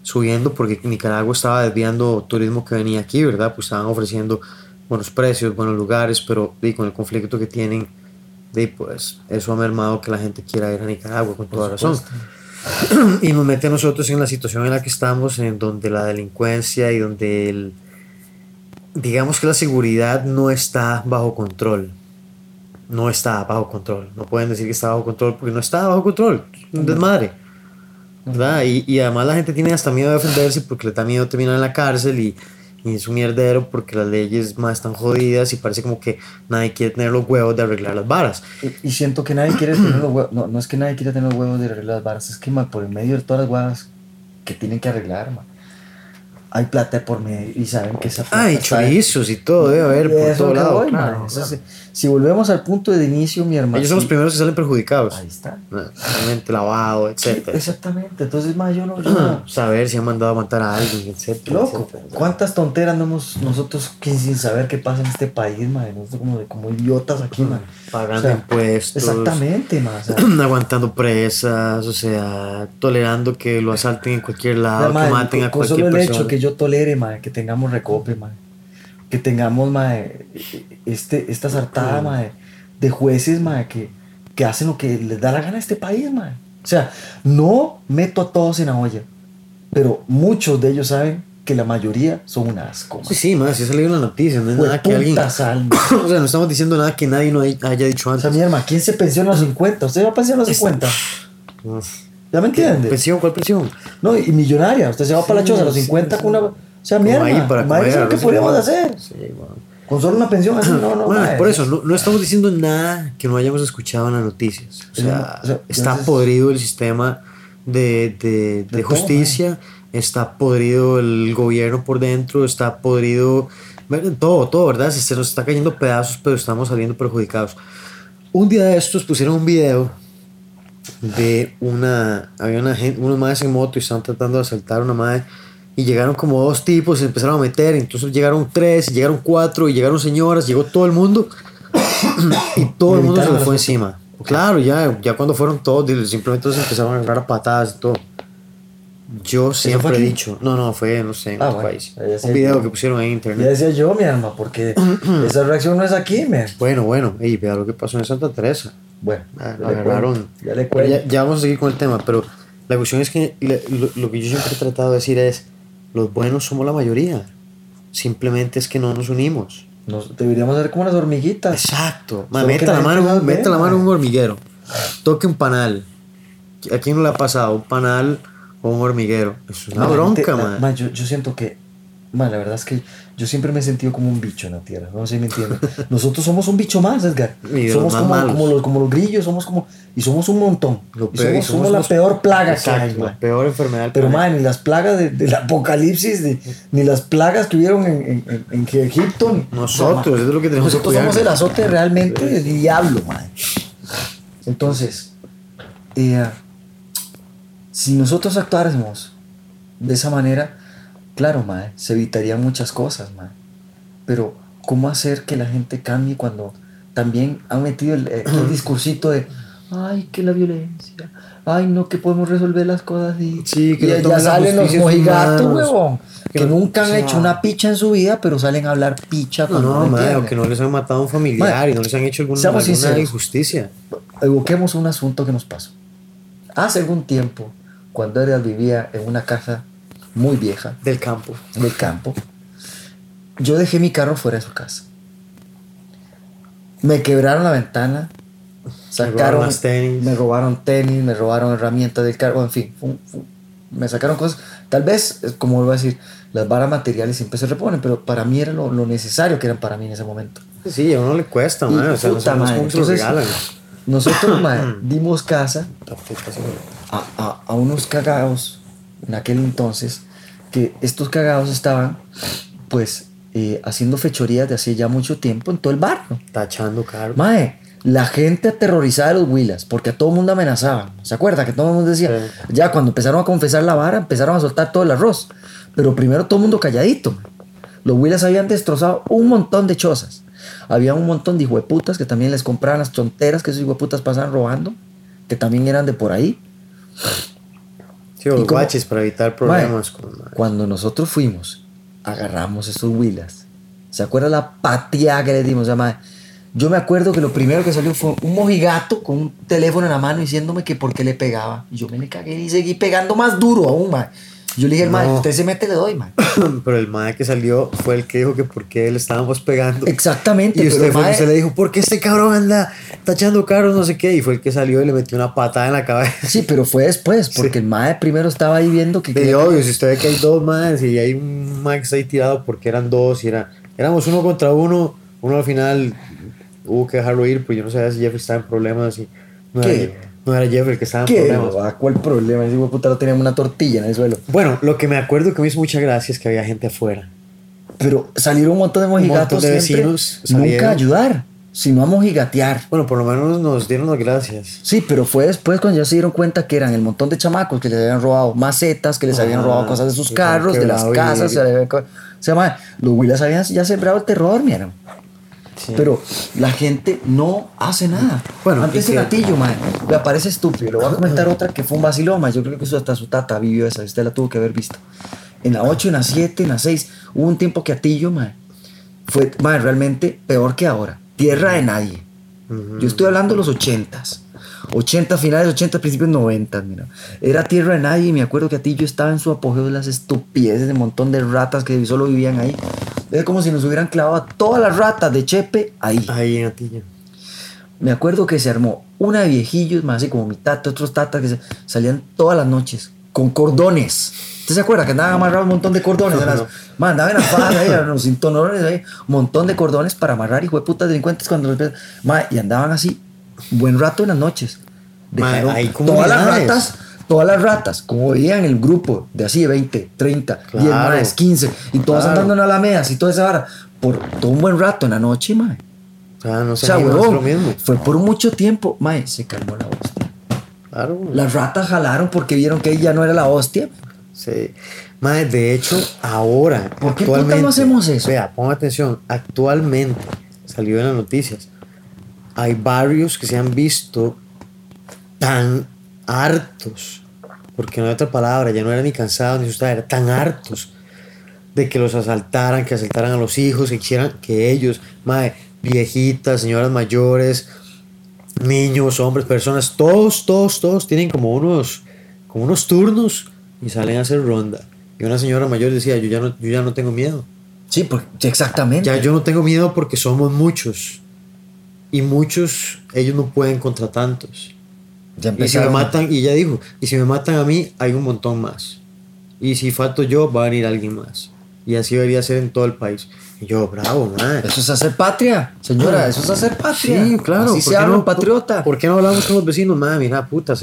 subiendo porque Nicaragua estaba desviando turismo que venía aquí, ¿verdad? Pues estaban ofreciendo buenos precios, buenos lugares, pero y con el conflicto que tienen, de, pues eso ha mermado que la gente quiera ir a Nicaragua con toda razón. Y nos mete a nosotros en la situación en la que estamos, en donde la delincuencia y donde el, digamos que la seguridad no está bajo control. No está bajo control. No pueden decir que está bajo control porque no está bajo control. Un desmadre. ¿Verdad? Y, y además la gente tiene hasta miedo de defenderse porque le da miedo terminar en la cárcel y, y es un mierdero porque las leyes más están jodidas y parece como que nadie quiere tener los huevos de arreglar las varas. Y, y siento que nadie quiere tener los huevos. No, no es que nadie quiera tener los huevos de arreglar las varas, es que por el medio de todas las huevas que tienen que arreglar, ma, hay plata por medio y saben que esa plata Ah, y chorizos y todo, debe haber por todo lado. voy, claro, claro. Si volvemos al punto de inicio, mi hermano. Ellos son los primeros que salen perjudicados. Ahí está. Realmente lavado, etcétera. Exactamente. Entonces, ma, yo no. yo no- Saber si han mandado a matar a alguien, etcétera. Loco, etcétera. ¿cuántas tonteras no hemos nosotros que sin saber qué pasa en este país, ma? Nosotros como, como idiotas aquí, ma. Pagando O sea, impuestos. Exactamente. O sea, aguantando presas, o sea, tolerando que lo asalten en cualquier lado, mae, que maten con- a con cualquier solo el persona. hecho que yo tolere, mae, que tengamos recope, mae, que tengamos mae, este, esta sartada mae, de jueces mae, que, que hacen lo que les da la gana a este país. Mae. O sea, no meto a todos en la olla, pero muchos de ellos saben que la mayoría son un asco. Sí, sí, más, si ha salido en las noticias, no es nada que alguien... sal, o sea, no estamos diciendo nada que nadie no hay- haya dicho O antes. sea, mi hermano, ¿quién se pensiona a los 50? ¿Usted va a pensionar a los 50? ¿Ya me entiende? ¿Pensión? ¿Cuál pensión? No, y millonaria. Usted se va para la Sí, choza a los sí, 50 sí. con una... O sea, mierda, ahí para comer eso es lo que arroz y podríamos hacer. Sí, bueno. Con solo una pensión así, no, no, Bueno, por eso, no, no estamos diciendo nada que no hayamos escuchado en las noticias. O sea, O sea, está entonces- podrido el sistema de, de- de De todo, justicia, está podrido el gobierno por dentro, está podrido todo, todo, ¿verdad? Se nos está cayendo pedazos, pero estamos saliendo perjudicados. Un día de estos pusieron un video de una, había una gente, unos madres en moto y estaban tratando de asaltar a una madre y llegaron como dos tipos, se empezaron a meter, entonces llegaron tres, y llegaron cuatro y llegaron señoras, llegó todo el mundo y todo el mundo se le fue encima. Claro, ya, ya cuando fueron todos, simplemente se empezaron a agarrar a patadas y todo. Yo siempre he dicho, no, no, fue, no sé, en Ah, otro bueno, país. ya Un video yo. que pusieron en Ya internet. decía yo, mi alma, porque esa reacción no es aquí, man. Bueno, bueno, ey, vea lo que pasó en Santa Teresa. Bueno, Ah, ya le agarraron. Ya le. Ya, ya vamos a seguir con el tema, pero la cuestión es que lo, lo que yo siempre he tratado de decir es, los buenos somos la mayoría. Simplemente es que no nos unimos. Nos, deberíamos ser como las hormiguitas. Exacto. Meta la mano, meta la mano un hormiguero. Toque un panal. ¿A quién no le ha pasado? ¿Un panal o un hormiguero? Es una bronca, man. ma, yo, yo siento que, ma, la verdad es que yo siempre me he sentido como un bicho en la tierra. No sé si me entiendes. Nosotros somos un bicho más, Edgar. Somos más como, los, como los grillos, somos como. Y somos un montón. Y somos, y somos la los- peor plaga Exacto, que hay, la peor enfermedad Pero, man, ni las plagas de- del apocalipsis, ni, ni las plagas que hubieron en, en, en- en Egipto. ni- Nosotros, eso es lo que tenemos que Nosotros somos el azote realmente del diablo, man. Entonces, eh, si nosotros actuáramos de esa manera, claro, man, se evitarían muchas cosas, man. Pero, ¿cómo hacer que la gente cambie cuando también han metido el, eh, el discursito de, ay, que la violencia, ay, no, que podemos resolver las cosas y, Sí, que y no ya salen los mojigatos, huevón, Que que no- nunca han o sea, hecho una picha en su vida, pero salen a hablar picha cuando no, no madre, o que no les han matado a un familiar Madre, y no les han hecho alguna, seamos alguna sinceros. injusticia. evoquemos un asunto que nos pasó. Hace algún tiempo, cuando Edgar vivía en una casa muy vieja, Del campo. del campo. Yo dejé mi carro fuera de su casa. Me quebraron la ventana. Sacaron, robaron las tenis. me robaron tenis, me robaron herramientas del carro, en fin, fu- fu- me sacaron cosas. Tal vez, eh, como vuelvo a decir, las varas materiales siempre se reponen, pero para mí era lo, lo necesario que eran para mí en ese momento. Sí, a uno le cuesta, man. O sea, no, puta madre, entonces, regalan. Nosotros dimos casa a, a- a unos cagados en aquel entonces, que estos cagados estaban pues eh, haciendo fechorías de hace ya mucho tiempo en todo el barrio. Tachando caro. Mae, la gente aterrorizada de los Willas, porque a todo el mundo amenazaban. ¿Se acuerda? Que todo el mundo decía, Sí. ya cuando empezaron a confesar la vara, empezaron a soltar todo el arroz. Pero primero todo el mundo calladito. Los Willas habían destrozado un montón de chozas. Había un montón de hijueputas que también les compraban las tonteras que esos hijueputas pasaban robando, que también eran de por ahí. Sí, o ¿Y los guaches para evitar problemas. con, Cuando nosotros fuimos, agarramos esos Willas. ¿Se acuerda la pateada que le dimos? O sea, mae, yo me acuerdo que lo primero que salió fue un mojigato con un teléfono en la mano diciéndome que por qué le pegaba. Y yo me le cagué y seguí pegando más duro aún, mae. Yo le dije No. usted se mete, le doy, mae. Pero el mae que salió fue el que dijo que por qué le estábamos pegando. Exactamente, Y pero usted, fue el mae- que se le dijo, ¿por qué este cabrón anda tachando carros, no sé qué? Y fue el que salió y le metió una patada en la cabeza. Sí, pero fue después, porque Sí. el mae primero estaba ahí viendo que... De obvio, si usted ve que hay dos más y hay un está ahí tirado porque eran dos y era, éramos uno contra uno, uno al final hubo que dejarlo ir, pues yo no sabía si Jeff estaba en problemas y no, ¿Qué? No era Jeff el que estaba en problemas. ¿A ¿Cuál problema? Ese puta lo teníamos una tortilla en el suelo. Bueno, lo que me acuerdo que me hizo mucha gracia es que había gente afuera. Pero salieron un montón de mojigatos de vecinos Nunca salieron. ayudar, sino a mojigatear. Bueno, por lo menos nos dieron las gracias. Sí, pero fue después cuando ya se dieron cuenta que eran el montón de chamacos que les habían robado macetas, que les habían Ah, robado cosas de sus carros, de las casas. y- Se, habían co- se llama, los Willas habían ya sembrado el terror, miren. Sí. Pero la gente no hace nada. Bueno, antes que- gatillo, man, me parece estúpido. Le voy a comentar otra que fue un vacilón, man. Yo creo que eso hasta su tata vivió esa. Usted la tuvo que haber visto. En la 8, en la 7, en la 6, hubo un tiempo que Atillo, man, fue man, realmente peor que ahora. Tierra de nadie. Ujú. Yo estoy hablando de los 80s. 80, finales 80, principios 90, mira. Era tierra de nadie y me acuerdo que Atillo estaba en su apogeo de las estupideces de un montón de ratas que solo vivían ahí. Es como si nos hubieran clavado a todas las ratas de Chepe ahí. Ahí en Atillo. Me acuerdo que se armó una de viejillos, más así como mi tata, otros tatas que se- salían todas las noches con cordones. ¿Usted se acuerda que andaban amarrados un montón de cordones? No, no. Man, andaban fajas ahí, en los cinturones ahí, un montón de cordones para amarrar hijo de putas delincuentes cuando los Ma, y andaban así buen rato en las noches. Dejaron hay todas las ratas, todas las ratas, como veían el grupo de así de 20, 30, 10 Claro. más, 15, y todas Claro. andando en alamedas y toda esa vara, por todo un buen rato en la noche, mae. Ah, no O sé, sea, no es huevón, lo mismo. fue por mucho tiempo, mae, se calmó la hostia. Claro. Las ratas jalaron porque vieron que ella no era la hostia. Sí. Madre, de hecho, ahora, ¿Por qué puta no hacemos eso? Vea, ponga atención. Actualmente, salió en las noticias. Hay barrios que se han visto tan hartos. Porque no hay otra palabra, ya no era ni cansado ni asustado, era tan hartos de que los asaltaran, que asaltaran a los hijos, que quisieran que ellos, madre, viejitas, señoras mayores, niños, hombres, personas, todos, todos, todos tienen como unos, como unos turnos y salen a hacer ronda. Y una señora mayor decía, yo ya no, yo ya no tengo miedo. Sí, porque, exactamente. Ya yo no tengo miedo porque somos muchos. Y muchos, ellos no pueden contra tantos. Ya Y si me matan, y ella dijo, y si me matan a mí, hay un montón más. Y si falto yo, va a venir alguien más. Y así debería ser en todo el país. Y yo, bravo, man. Eso es hacer patria, señora, eso es hacer patria. Sí, claro. Así ¿por se habla no- un patriota. ¿Por qué no hablamos con los vecinos? Madre, mira, puta,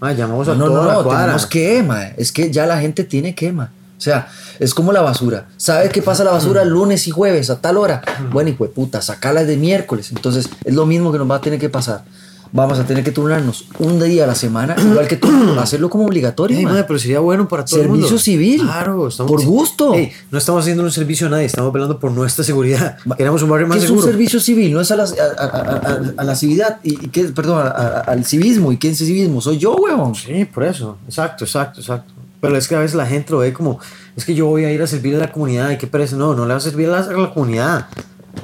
madre, llamamos a no, toda no, la no, cuadra. tenemos que. Es que ya la gente tiene que. O sea, es como la basura. ¿Sabes qué pasa la basura lunes y jueves a tal hora? Bueno, y pues puta, sacala de miércoles. Entonces, es lo mismo que nos va a tener que pasar. Vamos a tener que turnarnos un día a la semana, igual que tú, hacerlo como obligatorio. Ey, madre, pero sería bueno para todo el Servicio mundo. civil. Claro, estamos Por gusto. Ey, no estamos haciendo un servicio a nadie, estamos velando por nuestra seguridad. Queremos un barrio más ¿Qué es seguro. un servicio civil? No es a la, a, a- a- la civilidad, y, y qué, perdón, al civismo. ¿Y qué es el civismo? Soy yo, weón. Sí, por eso. Exacto, exacto, exacto. Pero es que a veces la gente lo ve como, es que yo voy a ir a servir a la comunidad y qué parece. No, no le va a servir a la, a la comunidad.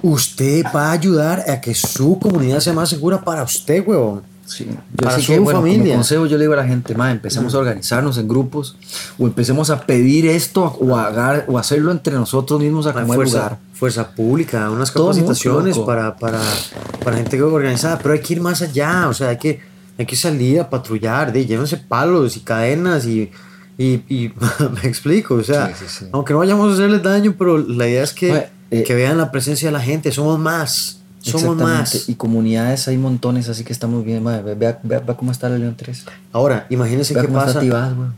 Usted va a ayudar a que su comunidad sea más segura para usted, huevón. Sí. Yo Para su que, bueno, como familia. consejo yo le digo a la gente, ma, empecemos a organizarnos en grupos o empecemos a pedir esto o, a o hacerlo entre nosotros mismos a como fuerza, lugar. fuerza pública, unas capacitaciones para, para, para gente organizada, pero hay que ir más allá, o sea, hay que, hay que salir a patrullar, de llévense palos y cadenas y, y, y me explico, o sea, Sí, sí, sí. aunque no vayamos a hacerles daño, pero la idea es que, eh, que vean la presencia de la gente, somos más, somos más. Y comunidades hay montones, así que está muy bien. ma. Ve- Vea, vea- vea cómo está la León 3. Ahora, imagínense qué pasa. Güey.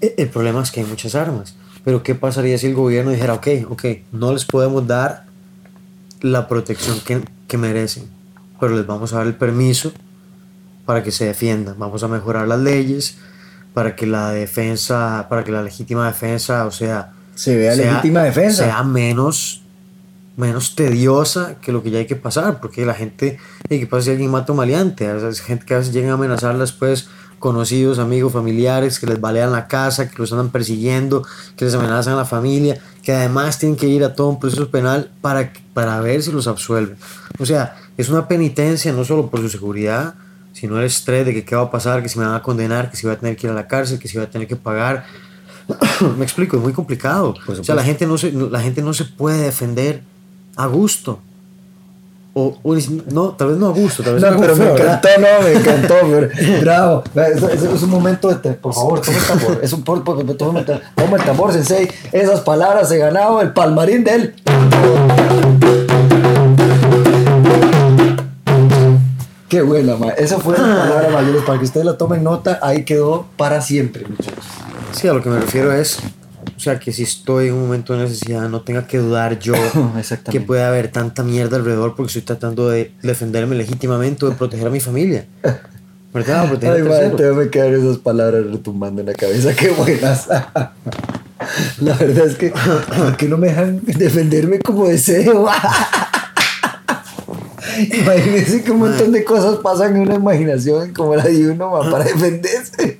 El el problema es que hay muchas armas. Pero ¿qué pasaría si el gobierno dijera, ok, ok, no les podemos dar la protección que, que merecen, pero les vamos a dar el permiso para que se defiendan, vamos a mejorar las leyes para que la defensa, para que la legítima defensa, o sea, Se vea sea- legítima defensa. sea menos, menos tediosa que lo que ya hay que pasar, porque la gente, ¿y ¿qué pasa si alguien mata a un maleante? A veces gente que a veces llegan a amenazar después conocidos, amigos, familiares, que les balean la casa, que los andan persiguiendo, que les amenazan a la familia, que además tienen que ir a todo un proceso penal para, para ver si los absuelven. O sea, es una penitencia no solo por su seguridad, sino el estrés de que qué va a pasar, que si me van a condenar, que si voy a tener que ir a la cárcel, que si voy a tener que pagar. me explico, es muy complicado. O sea, la gente, no se, la gente no se puede defender a gusto. O, no, tal vez no a gusto, tal vez No, pero me encantó, no, me encantó, pero, bravo. Es un momento de, te- por favor, toma el tambor. Es un por, por- toma, el ta- toma el tambor, sensei. Esas palabras se ganaba el palmarín de él. Qué buena, ma. Esa fue la palabra mayores. Para que ustedes la tomen nota, ahí quedó para siempre, muchachos. Sí, a lo que me refiero es, o sea, que si estoy en un momento de necesidad, no tenga que dudar yo que puede haber tanta mierda alrededor porque estoy tratando de defenderme legítimamente o de proteger a mi familia. ¿Verdad? Proteger Ay, a ma, terceros. te me quedan esas palabras retumbando en la cabeza. Qué buenas. La verdad es que, ¿por qué no me dejan defenderme como deseo? Imagínense que un montón de cosas pasan en una imaginación como la de uno para defenderse.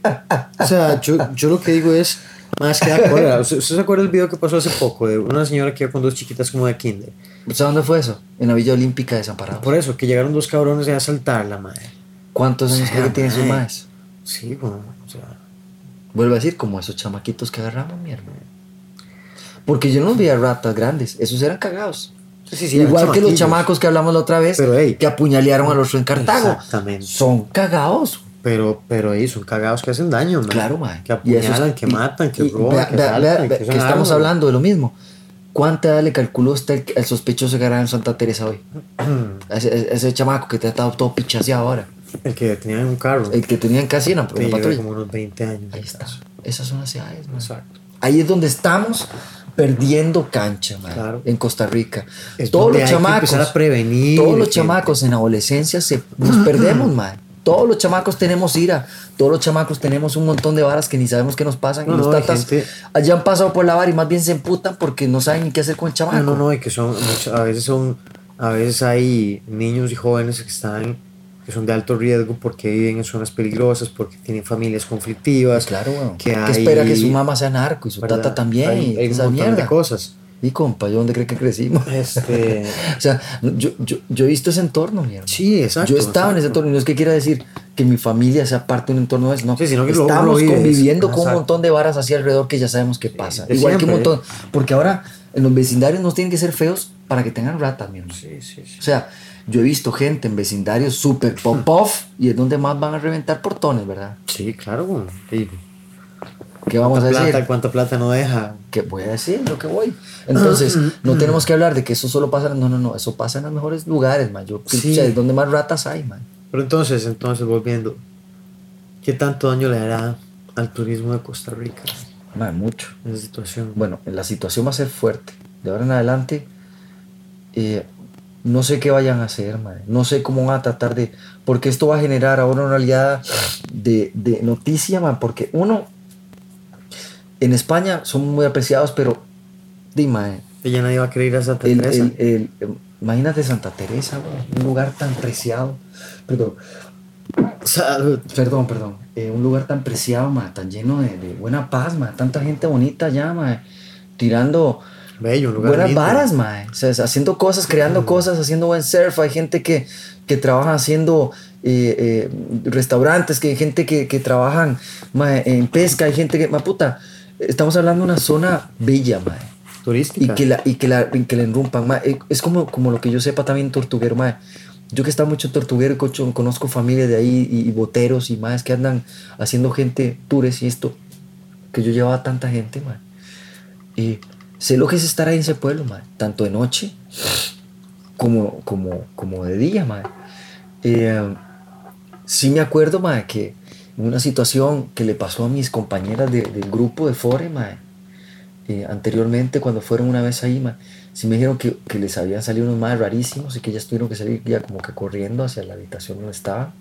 O sea, yo, yo lo que digo es, más que da cólera. ¿Usted, se acuerda del video que pasó hace poco de una señora que iba con dos chiquitas como de kinder? ¿Sabes dónde fue eso? En la Villa Olímpica de San Parado. Por eso, que llegaron dos cabrones a asaltarla, madre. ¿Cuántos años cree que tienen sus mae. maes? Sí, bueno, o sea... Vuelvo a decir, como esos chamaquitos que agarramos, mi hermano. Porque yo no veía ratas grandes, esos eran cagados. Sí, sí, Igual que los chamacos que hablamos la otra vez, Pero, ey. que apuñalearon al otro en Cartago. Exactamente. Son cagados. Pero, pero ahí son cagados que hacen daño, man. Claro, mae. Que eso es- apuñalan, que y- matan, que y roban, vea- que vea- asaltan, vea- que que usan estamos armas. hablando de lo mismo. ¿Cuánta edad le calculó usted el, el sospechoso que agarraron en Santa Teresa hoy? Ese, ese- chamaco que te ha estado todo pichaseado ahora. El que tenía en un carro. El que tenían casi en la, que en la lleva patrulla. como unos 20 años. Ahí está. Esas son las edades, man. Exacto. Ahí es donde estamos perdiendo cancha, man, Claro. en Costa Rica. Es todos los hay que chamacos, empezar a prevenir, todos los chamacos en adolescencia se, nos perdemos, man. Todos los chamacos tenemos ira, todos los chamacos tenemos un montón de varas que ni sabemos qué nos pasan. No, y los no, tatas gente- allá han pasado por la vara y más bien se emputan porque no saben ni qué hacer con el chamaco. No, no, no, y que son, a veces son, a veces hay niños y jóvenes que están, que son de alto riesgo porque viven en zonas peligrosas, porque tienen familias conflictivas. Claro, weón. Que hay- espera que su mamá sea narco y su ¿verdad? tata también. Hay, hay un montón mierda. de cosas. Y compa, ¿yo dónde cree que crecimos? Este, O sea, yo, yo, yo he visto ese entorno, mierda. sí, exacto. Yo estaba en ese exacto. entorno y no es que quiera decir que mi familia sea parte de un entorno de eso, no. Sí, sino que Estamos lo conviviendo con un Exacto. montón de varas así alrededor que ya sabemos qué pasa. Igual que un montón. Porque ahora en los vecindarios no tienen que ser feos para que tengan ratas, mi hermano. Sí, sí, sí. O sea, yo he visto gente en vecindarios súper pop-off y es donde más van a reventar portones, ¿verdad? Sí, claro. sí. ¿Qué vamos a ¿Cuánta decir? plata, ¿Cuánta plata no deja? ¿Qué voy a decir? Lo que voy. Entonces, no tenemos que hablar de que eso solo pasa. No, no, no. Eso pasa en los mejores lugares, man. Yo, Sí. O sea, es donde más ratas hay, man. Pero entonces, entonces, volviendo, ¿qué tanto daño le hará al turismo de Costa Rica Man, mucho. en esa situación? Bueno, la situación va a ser fuerte. De ahora en adelante, eh, no sé qué vayan a hacer, man. No sé cómo van a tratar de. Porque esto va a generar ahora una realidad de, de noticia, man. Porque uno, en España son muy apreciados, pero. Dime, Ella nadie va a querer ir a Santa el, Teresa. el- el- imagínate Santa Teresa, un lugar tan preciado. Perdón, Salud. perdón, perdón. eh, un lugar tan preciado, ma, tan lleno de, de buena paz, ma, tanta gente bonita allá, ma, tirando Bello, lugar buenas lindo. varas, ma, o sea, haciendo cosas, creando cosas, haciendo buen surf. Hay gente que, que trabaja haciendo eh, eh, restaurantes, que hay gente que, que trabajan en pesca, hay gente que, ma puta, estamos hablando de una zona bella, mae. Turística. Y que la, y que la, y que la enrumpan, mae. Eh, Es como, como lo que yo sepa también Tortuguero, mae. Yo que he estado mucho en Tortuguero, cocho, conozco familias de ahí y, y boteros y más que andan haciendo gente, tours y esto, que yo llevaba tanta gente, mae. Y sé lo que es estar ahí en ese pueblo, mae. Tanto de noche como, como, como de día, mae. Eh, sí me acuerdo, mae, que una situación que le pasó a mis compañeras de- del grupo de Fore, mae, eh, anteriormente cuando fueron una vez ahí, sí me dijeron que, que les habían salido unos más rarísimos y que ellas tuvieron que salir ya como que corriendo hacia la habitación donde estaban.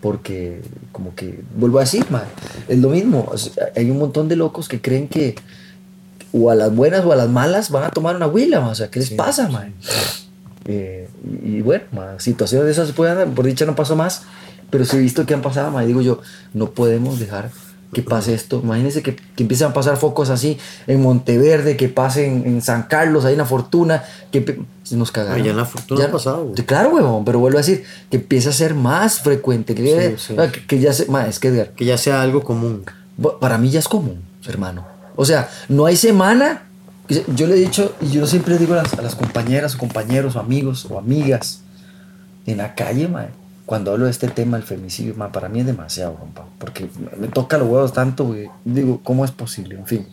Porque, como que, vuelvo a decir, es lo mismo. o sea, hay un montón de locos que creen que o a las buenas o a las malas van a tomar una huila, o sea, ¿qué les Sí, pasa, mae? Eh, y, bueno, ma, situaciones de esas se pueden dar, por dicha no pasó más, pero sí he visto que han pasado, ma, y digo yo, no podemos dejar que pase esto. Imagínense que, que empiecen a pasar focos así en Monteverde, que pasen en San Carlos, ahí en La Fortuna, que nos cagaron. Ya en La Fortuna ha pasado, güey. Sí, Claro, huevón, pero vuelvo a decir, que empieza a ser más frecuente, que, Sí, sí. ah, que- ya se, ma, es que Edgar, Que ya sea algo común. Para mí ya es común, hermano. O sea, no hay semana. Yo le he dicho, y yo siempre digo a las, a las compañeras o compañeros o amigos o amigas en la calle, mae, cuando hablo de este tema, el femicidio, mae, para mí es demasiado, compa. Porque me toca los huevos tanto, güey. Digo, ¿cómo es posible? En fin.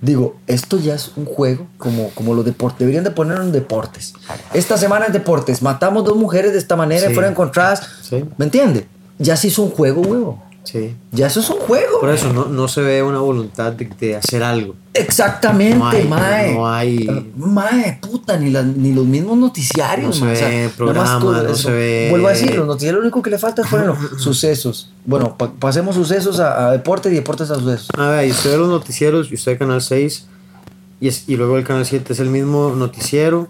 Digo, esto ya es un juego como, como los deportes. Deberían de ponerlo en deportes. Esta semana en deportes, matamos dos mujeres de esta manera y Sí. fueron encontradas. Sí. ¿Me entiende? Ya se hizo un juego, huevo. Sí. Ya eso es un juego. Por eso no, no se ve una voluntad de, de hacer algo. Exactamente, No hay- mae. no hay- Eh, Mae, puta, ni, las- ni los mismos noticiarios, No se. O sea, ve más programa, todo no eso. se ve- Vuelvo a decir, los noticiarios lo único que le falta es ponerlo. sucesos. Bueno, pa- pasemos sucesos a, a deportes y deportes a sucesos. A ver, y usted ve los noticieros y usted Canal 6 y, es- y luego el Canal 7 es el mismo noticiero,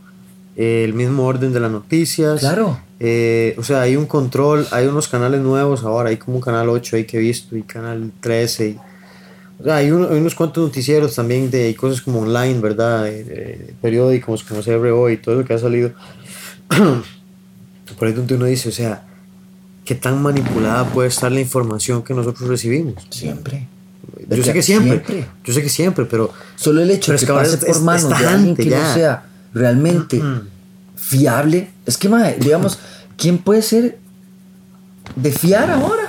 eh, el mismo orden de las noticias. Claro. Eh, o sea, hay un control, hay unos canales nuevos ahora, hay como un Canal 8 ahí que he visto y Canal 13. y- o sea, hay, uno- hay unos cuantos noticieros también de hay cosas como online, ¿verdad? De periódicos como CRO y todo lo que ha salido. Por ahí donde uno dice, o sea, ¿qué tan manipulada puede estar la información que nosotros recibimos? Siempre. Yo sé que siempre, yo sé que siempre, pero Solo el hecho de es que pase por manos de alguien que no ya. sea realmente fiable. Es que, mae, digamos, ¿quién puede ser de fiar ahora?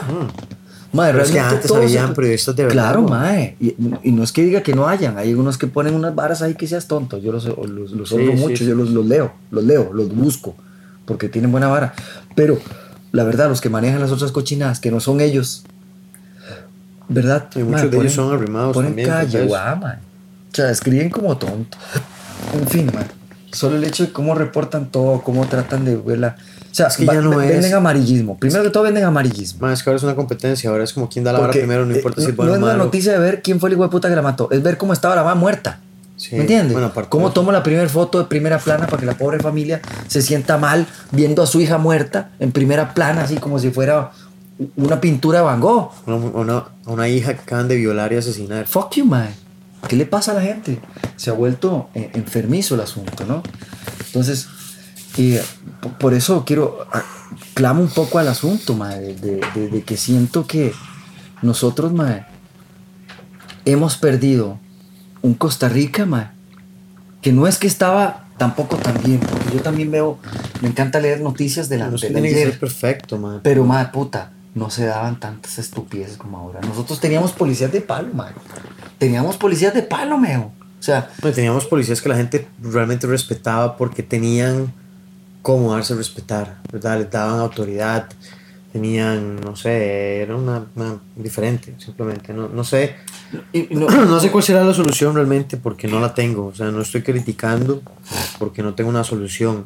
Mae, Pero es que antes habían se- periodistas de verdad, Claro, ¿no? mae. Y, y no es que diga que no hayan. Hay unos que ponen unas varas ahí que seas tonto. Yo los, los, los Sí, mucho, sí. yo los, los leo, los leo, los busco. Porque tienen buena vara. Pero, la verdad, los que manejan las otras cochinadas, que no son ellos, ¿verdad? Y muchos Mae, de ellos son arrimados Ponen también, calle, guau, mae. O sea, escriben como tonto. En fin, man. Solo el hecho de cómo reportan todo, cómo tratan de verla. O sea, Es que ya no venden es- amarillismo. Primero que todo venden amarillismo. Más es que ahora es una competencia, ahora es como quién da la vara Porque, primero, no eh, importa si es no bueno o es malo. noticia de ver quién fue el hijo de puta que la mató, es ver cómo estaba la mamá muerta. Sí, ¿Me entiendes? bueno, cómo tomo la primera foto de primera plana para que la pobre familia se sienta mal viendo a su hija muerta en primera plana, así como si fuera una pintura de Van Gogh. Una, una, una hija que acaban de violar y asesinar. Fuck you, man. ¿Qué le pasa a la gente? Se ha vuelto eh, enfermizo el asunto, ¿no? Entonces, eh, por eso quiero, ah, clamo un poco al asunto, man, de, de- de- de que siento que nosotros, man, hemos perdido un Costa Rica, man, que no es que estaba tampoco tan bien, porque yo también veo, me encanta leer noticias de la, No de la tiene que ayer. ser perfecto, man. Pero, madre puta, no se daban tantas estupideces como ahora. Nosotros teníamos policías de palo, madre. Teníamos policías de palo, meo. O sea, y teníamos policías que la gente realmente respetaba porque tenían cómo darse a respetar, ¿verdad? Les daban autoridad, tenían, no sé, era una, una- diferente, simplemente. No, no sé, y no- no sé cuál será la solución realmente porque no la tengo. O sea, no estoy criticando porque no tengo una solución.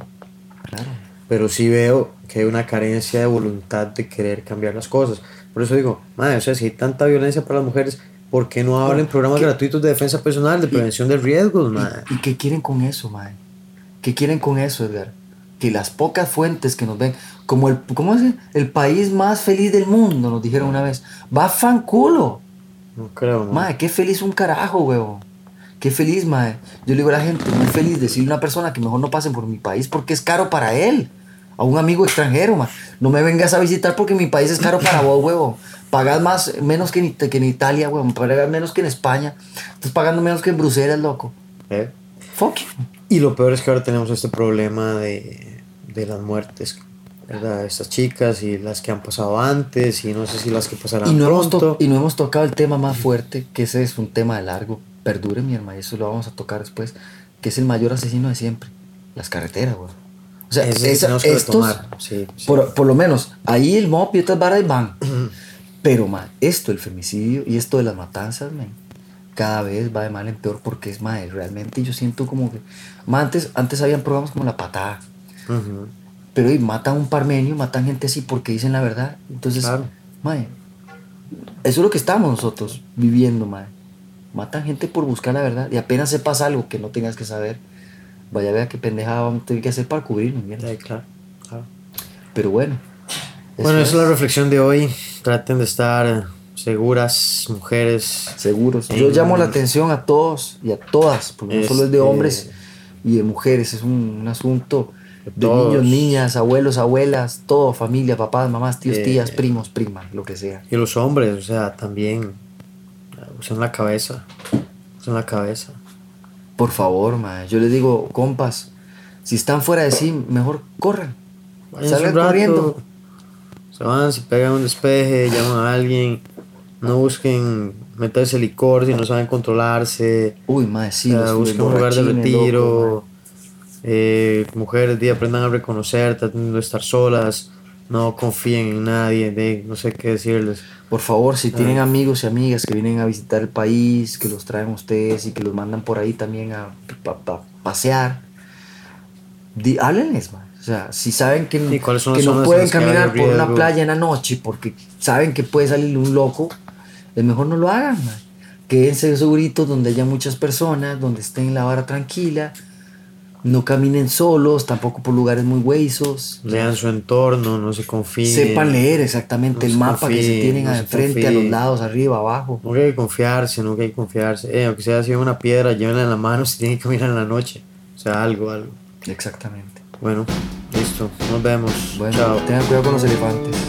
claro. Pero sí veo que hay una carencia de voluntad de querer cambiar las cosas. Por eso digo, madre, o sea, si hay tanta violencia para las mujeres, ¿por qué no hablan programas gratuitos de defensa personal, de prevención de riesgos, madre? ¿Y, y qué quieren con eso, madre? ¿Qué quieren con eso, Edgar? Que las pocas fuentes que nos ven, como el, ¿cómo es? el país más feliz del mundo, nos dijeron una vez, va fan culo. No creo, madre. Madre, qué feliz un carajo, huevo. Qué feliz, madre. Yo le digo a la gente, muy feliz decirle a una persona que mejor no pasen por mi país porque es caro para él. A un amigo extranjero. No me vengas a visitar porque mi país es caro para vos, huevo. Pagas más, menos que en, que en Italia, huevo. Pagas menos que en España. Estás pagando menos que en Bruselas, loco. ¿eh? Fuck you. Y lo peor es que ahora tenemos este problema de, de las muertes, ¿verdad? Estas chicas y las que han pasado antes y no sé si las que pasarán Y no, hemos pronto. to- y no hemos tocado el tema más fuerte, que ese es un tema de largo. Perdure, mi hermano, y eso lo vamos a tocar después. Que es el mayor asesino de siempre. Las carreteras, güey. O sea, esa- que estos, sí, sí. Por, por lo menos, ahí el mop y otras varas van. Pero, man, esto, el femicidio y esto de las matanzas, man, cada vez va de mal en peor porque es, man, realmente yo siento como que... man, antes, antes habían programas como La Patada. Ujú. Pero y matan un parmenio, matan gente así porque dicen la verdad. Entonces, Claro. mae, eso es lo que estamos nosotros viviendo, mae. Matan gente por buscar la verdad. Y apenas sepas algo que no tengas que saber, vaya a ver qué pendejada vamos a tener que hacer para cubrirnos. Sí, claro, claro. Pero bueno. Bueno, esa es la reflexión de hoy. Traten de estar seguras, mujeres. Seguros. Yo llamo la atención a todos y a todas, porque no solo es de Este- hombres y de mujeres, es un, un asunto De todos. niños, niñas, abuelos, abuelas, todo, familia, papás, mamás, tíos, Eh, tías, primos, primas, lo que sea. Y los hombres, o sea, también usen la cabeza. Usen la cabeza. Por favor, ma. Yo les digo, compas, si están fuera de sí, mejor corran. Salgan rato, corriendo. Se van, se pegan un despeje, llaman a alguien. No busquen meterse licor si no saben controlarse. Uy, ma, sí, O sea, los busquen un lugar de retiro. loco, eh, mujeres, aprendan a reconocer, traten de estar solas. No confíen en nadie, de, no sé qué decirles. Por favor, si tienen Ah. amigos y amigas que vienen a visitar el país, que los traen ustedes y que los mandan por ahí también a pa- pa- pasear, di, háblenles. O sea, si saben que, ¿Y cuáles son que no pueden caminar por una playa en la noche porque saben que puede salir un loco, es mejor no lo hagan, ma. Quédense seguritos donde haya muchas personas, donde estén la vara tranquila. No caminen solos, tampoco por lugares muy huesos. Lean su entorno, no se confíen. Sepan leer exactamente No el mapa que se tienen no enfrente, a los lados, arriba, abajo. Nunca hay que confiarse, nunca hay que confiarse. Eh, aunque sea así una piedra, llévenla en la mano si tienen que caminar en la noche. O sea, algo, algo. Exactamente. Bueno, listo. Nos vemos. Bueno, Chao. tengan cuidado con los elefantes.